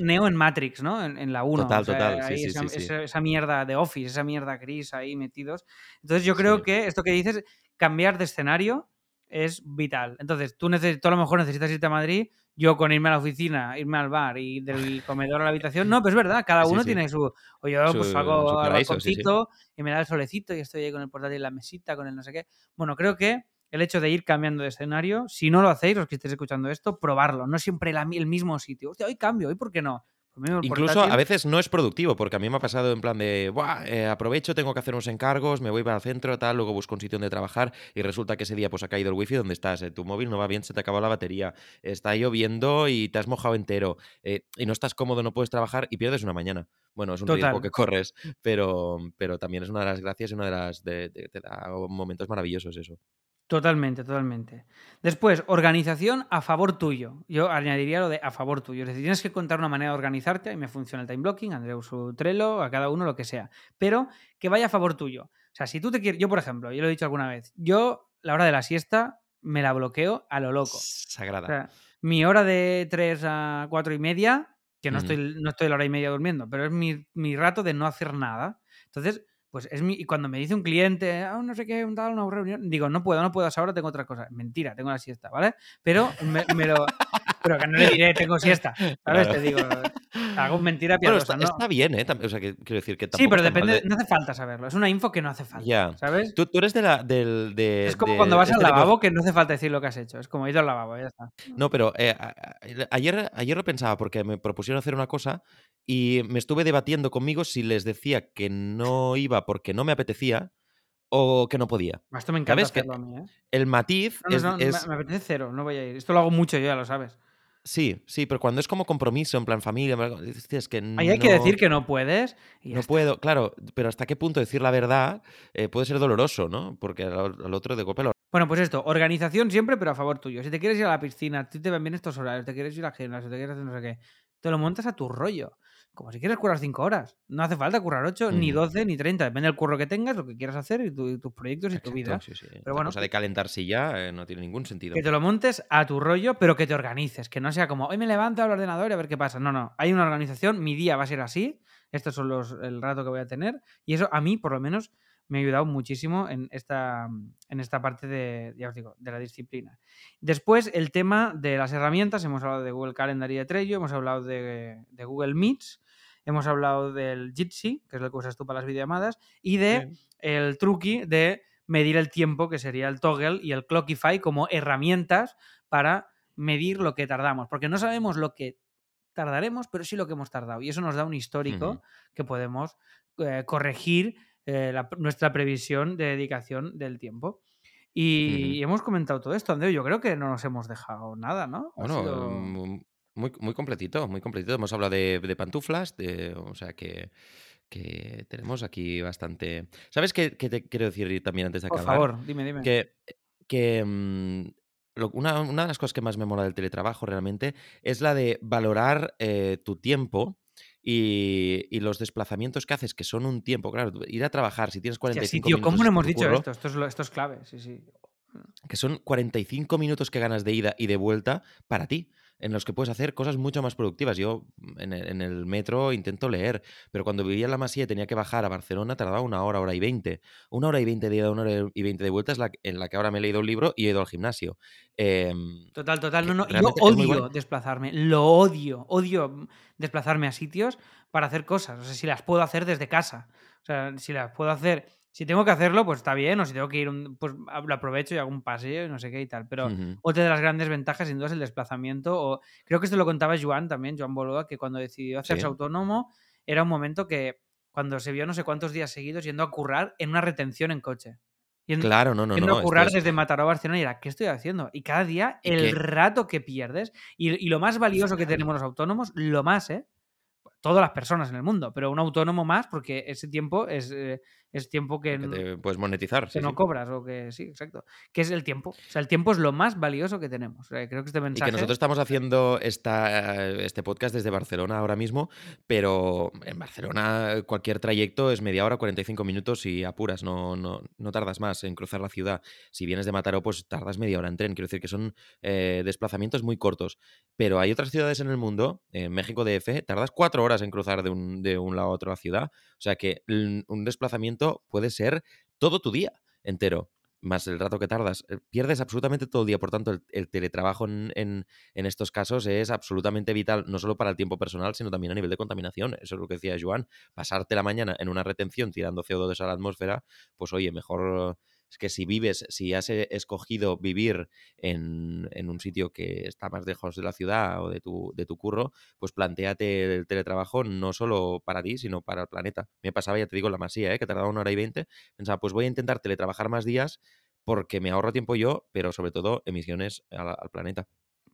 Neo en Matrix, ¿no? En, en la 1. Total, o sea, total, sí, ahí sí, esa, sí, sí. esa- esa mierda de Office, esa mierda gris ahí metidos. Entonces yo creo que esto que dices, cambiar de escenario es vital. Entonces tú, tú a lo mejor necesitas irte a Madrid, yo con irme a la oficina, irme al bar y del comedor a la habitación, no, pero es verdad, cada uno sí. tiene su... O yo pues salgo al sí, balconcito y me da el solecito y estoy ahí con el portátil en la mesita, con el no sé qué. Bueno, creo que el hecho de ir cambiando de escenario, si no lo hacéis, los que estéis escuchando esto, probarlo. No siempre la- el mismo sitio. Hostia, hoy cambio, ¿hoy por qué no? Incluso portátil- a veces no es productivo, porque a mí me ha pasado en plan de, Buah, eh, aprovecho, tengo que hacer unos encargos, me voy para el centro, tal, luego busco un sitio donde trabajar y resulta que ese día pues ha caído el wifi donde estás, eh, tu móvil no va bien, se te acabó la batería, está lloviendo y te has mojado entero eh, y no estás cómodo, no puedes trabajar y pierdes una mañana. Bueno, es un riesgo Total. que corres, pero, pero también es una de las gracias y una de las... De, de- te da momentos maravillosos eso. Totalmente, totalmente. Después, organización a favor tuyo. Yo añadiría lo de a favor tuyo. Es decir, tienes que contar una manera de organizarte. A mí me funciona el time blocking, Andreu su Trello, a cada uno lo que sea. Pero que vaya a favor tuyo. O sea, si tú te quieres. Yo, por ejemplo, yo lo he dicho alguna vez. Yo, la hora de la siesta, me la bloqueo a lo loco. O Sagrada. sea, mi hora de 3 a 4 y media, que no, estoy, no estoy la hora y media durmiendo, pero es mi, mi rato de no hacer nada. Entonces, pues es mi. Y cuando me dice un cliente, ah, no sé qué, un tal, una reunión, digo, no puedo, no puedo, a esa hora tengo otra cosa. Mentira, tengo la siesta, ¿vale? Pero me, me lo. Pero que no le diré, tengo siesta. ¿Sabes? Claro. Te digo, hago mentira Bueno, piadosa, está, ¿no? está bien, ¿eh? O sea, que quiero decir que Sí, pero depende, de- no hace falta saberlo. Es una info que no hace falta. Ya. ¿Sabes? Tú, tú eres de la, del... De, Es como de cuando vas al este tipo de- lavabo que no hace falta decir lo que has hecho. Es como ir al lavabo, ya está. No, pero eh, ayer, ayer lo pensaba porque me propusieron hacer una cosa y me estuve debatiendo conmigo si les decía que no iba porque no me apetecía o que no podía. Esto me encanta ¿Sabes? Que hacerlo a mí, ¿eh? el matiz No, no, es, no, es- me apetece cero, no voy a ir. Esto lo hago mucho yo, ya lo sabes. Sí, sí, pero cuando es como compromiso, en plan familia, es que Ahí hay que no- decir que no puedes. Y No está. puedo, claro, pero hasta qué punto decir la verdad eh, puede ser doloroso, ¿no? Porque al, al otro de golpe lo... Bueno, pues esto, organización siempre, pero a favor tuyo. Si te quieres ir a la piscina, a ti te ven bien estos horarios, te quieres ir al gimnasio, te quieres hacer no sé qué, te lo montas a tu rollo. Como si quieres currar 5 horas. No hace falta currar 8, ni Ujú. 12, ni 30. Depende del curro que tengas, lo que quieras hacer y, tu- y tus proyectos y tu vida. sí, sí. Pero La bueno, cosa de calentarse ya eh, no tiene ningún sentido. Que te lo montes a tu rollo, pero que te organices. Que no sea como, hoy me levanto al ordenador y a ver qué pasa. No, no. Hay una organización, mi día va a ser así. Estos son los, el rato que voy a tener. Y eso a mí, por lo menos, me ha ayudado muchísimo en esta, en esta parte de, ya os digo, de la disciplina. Después, el tema de las herramientas. Hemos hablado de Google Calendar y de Trello. Hemos hablado de, de Google Meets. Hemos hablado del Jitsi, que es lo que usas tú para las videollamadas. Y de el truqui de medir el tiempo, que sería el toggle y el clockify como herramientas para medir lo que tardamos. Porque no sabemos lo que tardaremos, pero sí lo que hemos tardado. Y eso nos da un histórico que podemos eh, corregir eh, la- nuestra previsión de dedicación del tiempo. Y, hemos comentado todo esto, Andreu. Yo creo que no nos hemos dejado nada, ¿no? Bueno, sido- mm, Muy, muy completito, muy completito. Hemos hablado de, de pantuflas, de, o sea que, que tenemos aquí bastante. ¿Sabes qué, qué te quiero decir también antes de Por acabar? favor, dime, dime. Que, que mm, lo- una, una de las cosas que más me mola del teletrabajo realmente es la de valorar eh, tu tiempo y, y los desplazamientos que haces, que son un tiempo. Claro, ir a trabajar, si tienes Hostia, sí, 45 tío, minutos ¿cómo no hemos dicho curro, esto? Esto es, lo- esto es clave, sí, sí. que son 45 minutos que ganas de ida y de vuelta para ti, en los que puedes hacer cosas mucho más productivas. Yo mm, en el, en el metro intento leer, pero cuando vivía en la Masía y tenía que bajar a Barcelona, tardaba una hora, hora y veinte. Una hora y veinte de ida, una hora y veinte de vuelta es la en la que ahora me he leído un libro y he ido al gimnasio. Em, Total, total. No, no. Yo odio desplazarme. Lo odio. Odio mm, desplazarme a sitios para hacer cosas. O sea, si las puedo hacer desde casa. O sea, si las puedo hacer. Si tengo que hacerlo, pues está bien. O si tengo que ir, un- pues lo aprovecho y hago un paseo y no sé qué y tal. Pero otra de las grandes ventajas, sin duda, es el desplazamiento. O, creo que esto lo contaba Joan también, Joan Boluda, que cuando decidió hacerse Sí. autónomo, era un momento que cuando se vio no sé cuántos días seguidos yendo a currar en una retención en coche. Yendo, Claro, no, no, yendo no. a currar es. desde Mataró a Barcelona y era, ¿qué estoy haciendo? Y cada día el rato que pierdes y, y lo más valioso que tenemos los autónomos, lo más, ¿eh? Todas las personas en el mundo, pero un autónomo más porque ese tiempo es, eh, es tiempo que, que te puedes monetizar, que sí, no sí. cobras o que sí, exacto. Que es el tiempo. O sea, el tiempo es lo más valioso que tenemos. O sea, creo que este Y que mensaje... nosotros estamos haciendo esta, este podcast desde Barcelona ahora mismo, pero en Barcelona cualquier trayecto es media hora, 45 minutos y apuras, no, no, no tardas más en cruzar la ciudad. Si vienes de Mataró, pues tardas media hora en tren. Quiero decir que son eh, desplazamientos muy cortos. Pero hay otras ciudades en el mundo, en México DF, tardas cuatro horas en cruzar de un, de un lado a otro la ciudad. O sea que un desplazamiento puede ser todo tu día entero más el rato que tardas. eh, Pierdes absolutamente todo el día. Por tanto, el, el teletrabajo en, en- en estos casos es absolutamente vital, no solo para el tiempo personal, sino también a nivel de contaminación. Eso es lo que decía Joan. Pasarte la mañana en una retención tirando CO2 a la atmósfera, pues oye, mejor es que si vives, si has eh, escogido vivir en, un sitio que está más lejos de la ciudad o de tu, curro, pues planteate el teletrabajo no solo para ti, sino para el planeta. Me pasaba, ya te digo, la masía, ¿eh? que tardaba una hora y veinte. Pensaba, pues voy a intentar teletrabajar más días porque me ahorro tiempo yo, pero sobre todo emisiones al planeta.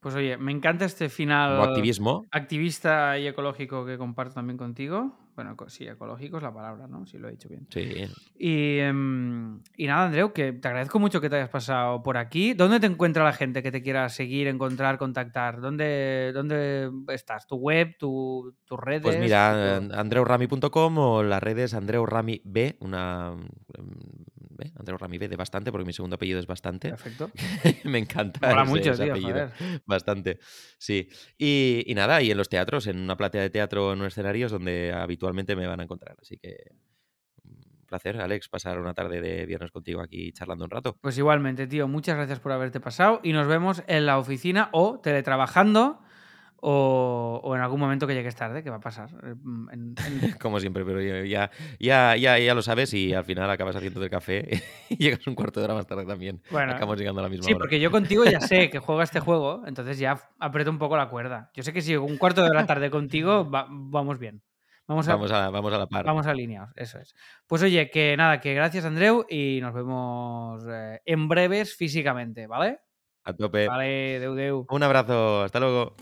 Pues oye, me encanta este final activismo, activista y ecológico que comparto también contigo. Bueno, sí, ecológico es la palabra, ¿no? Si lo he dicho bien. sí. Y, em, y nada, Andreu, que te agradezco mucho que te hayas pasado por aquí. ¿Dónde te encuentra la gente que te quiera seguir, encontrar, contactar? ¿Dónde, dónde estás? ¿Tu web, tu, tus redes? Pues mira, andreurami.com o las redes Andreurami B, una mm, B, Andreurami B de bastante, porque mi segundo apellido es bastante. Perfecto. Me encanta Mola ese, mucho, ese tío, apellido. joder. Bastante, sí. Y, y nada, y en los teatros, en una platea de teatro en un escenario es donde habitualmente me van a encontrar. Así que un placer, Alex, pasar una tarde de viernes contigo aquí charlando un rato. Pues igualmente, tío, muchas gracias por haberte pasado y nos vemos en la oficina o teletrabajando o, o en algún momento que llegues tarde, que va a pasar. eh, mm, en- en- Como siempre, pero ya, ya, ya, ya lo sabes y al final acabas haciendo el café y llegas un cuarto de hora más tarde también. Bueno, Acabamos llegando a la misma Sí, hora. porque yo contigo ya sé que juega este juego, entonces ya aprieto un poco la cuerda. Yo sé que si un cuarto de hora tarde contigo, va- vamos bien. Vamos, a, Vamos a, vamos a la par. vamos alineados, eso es. Pues oye, que nada, que gracias Andreu y nos vemos eh, en breves físicamente, ¿vale? A tope. Vale, deu deu. Un abrazo, hasta luego.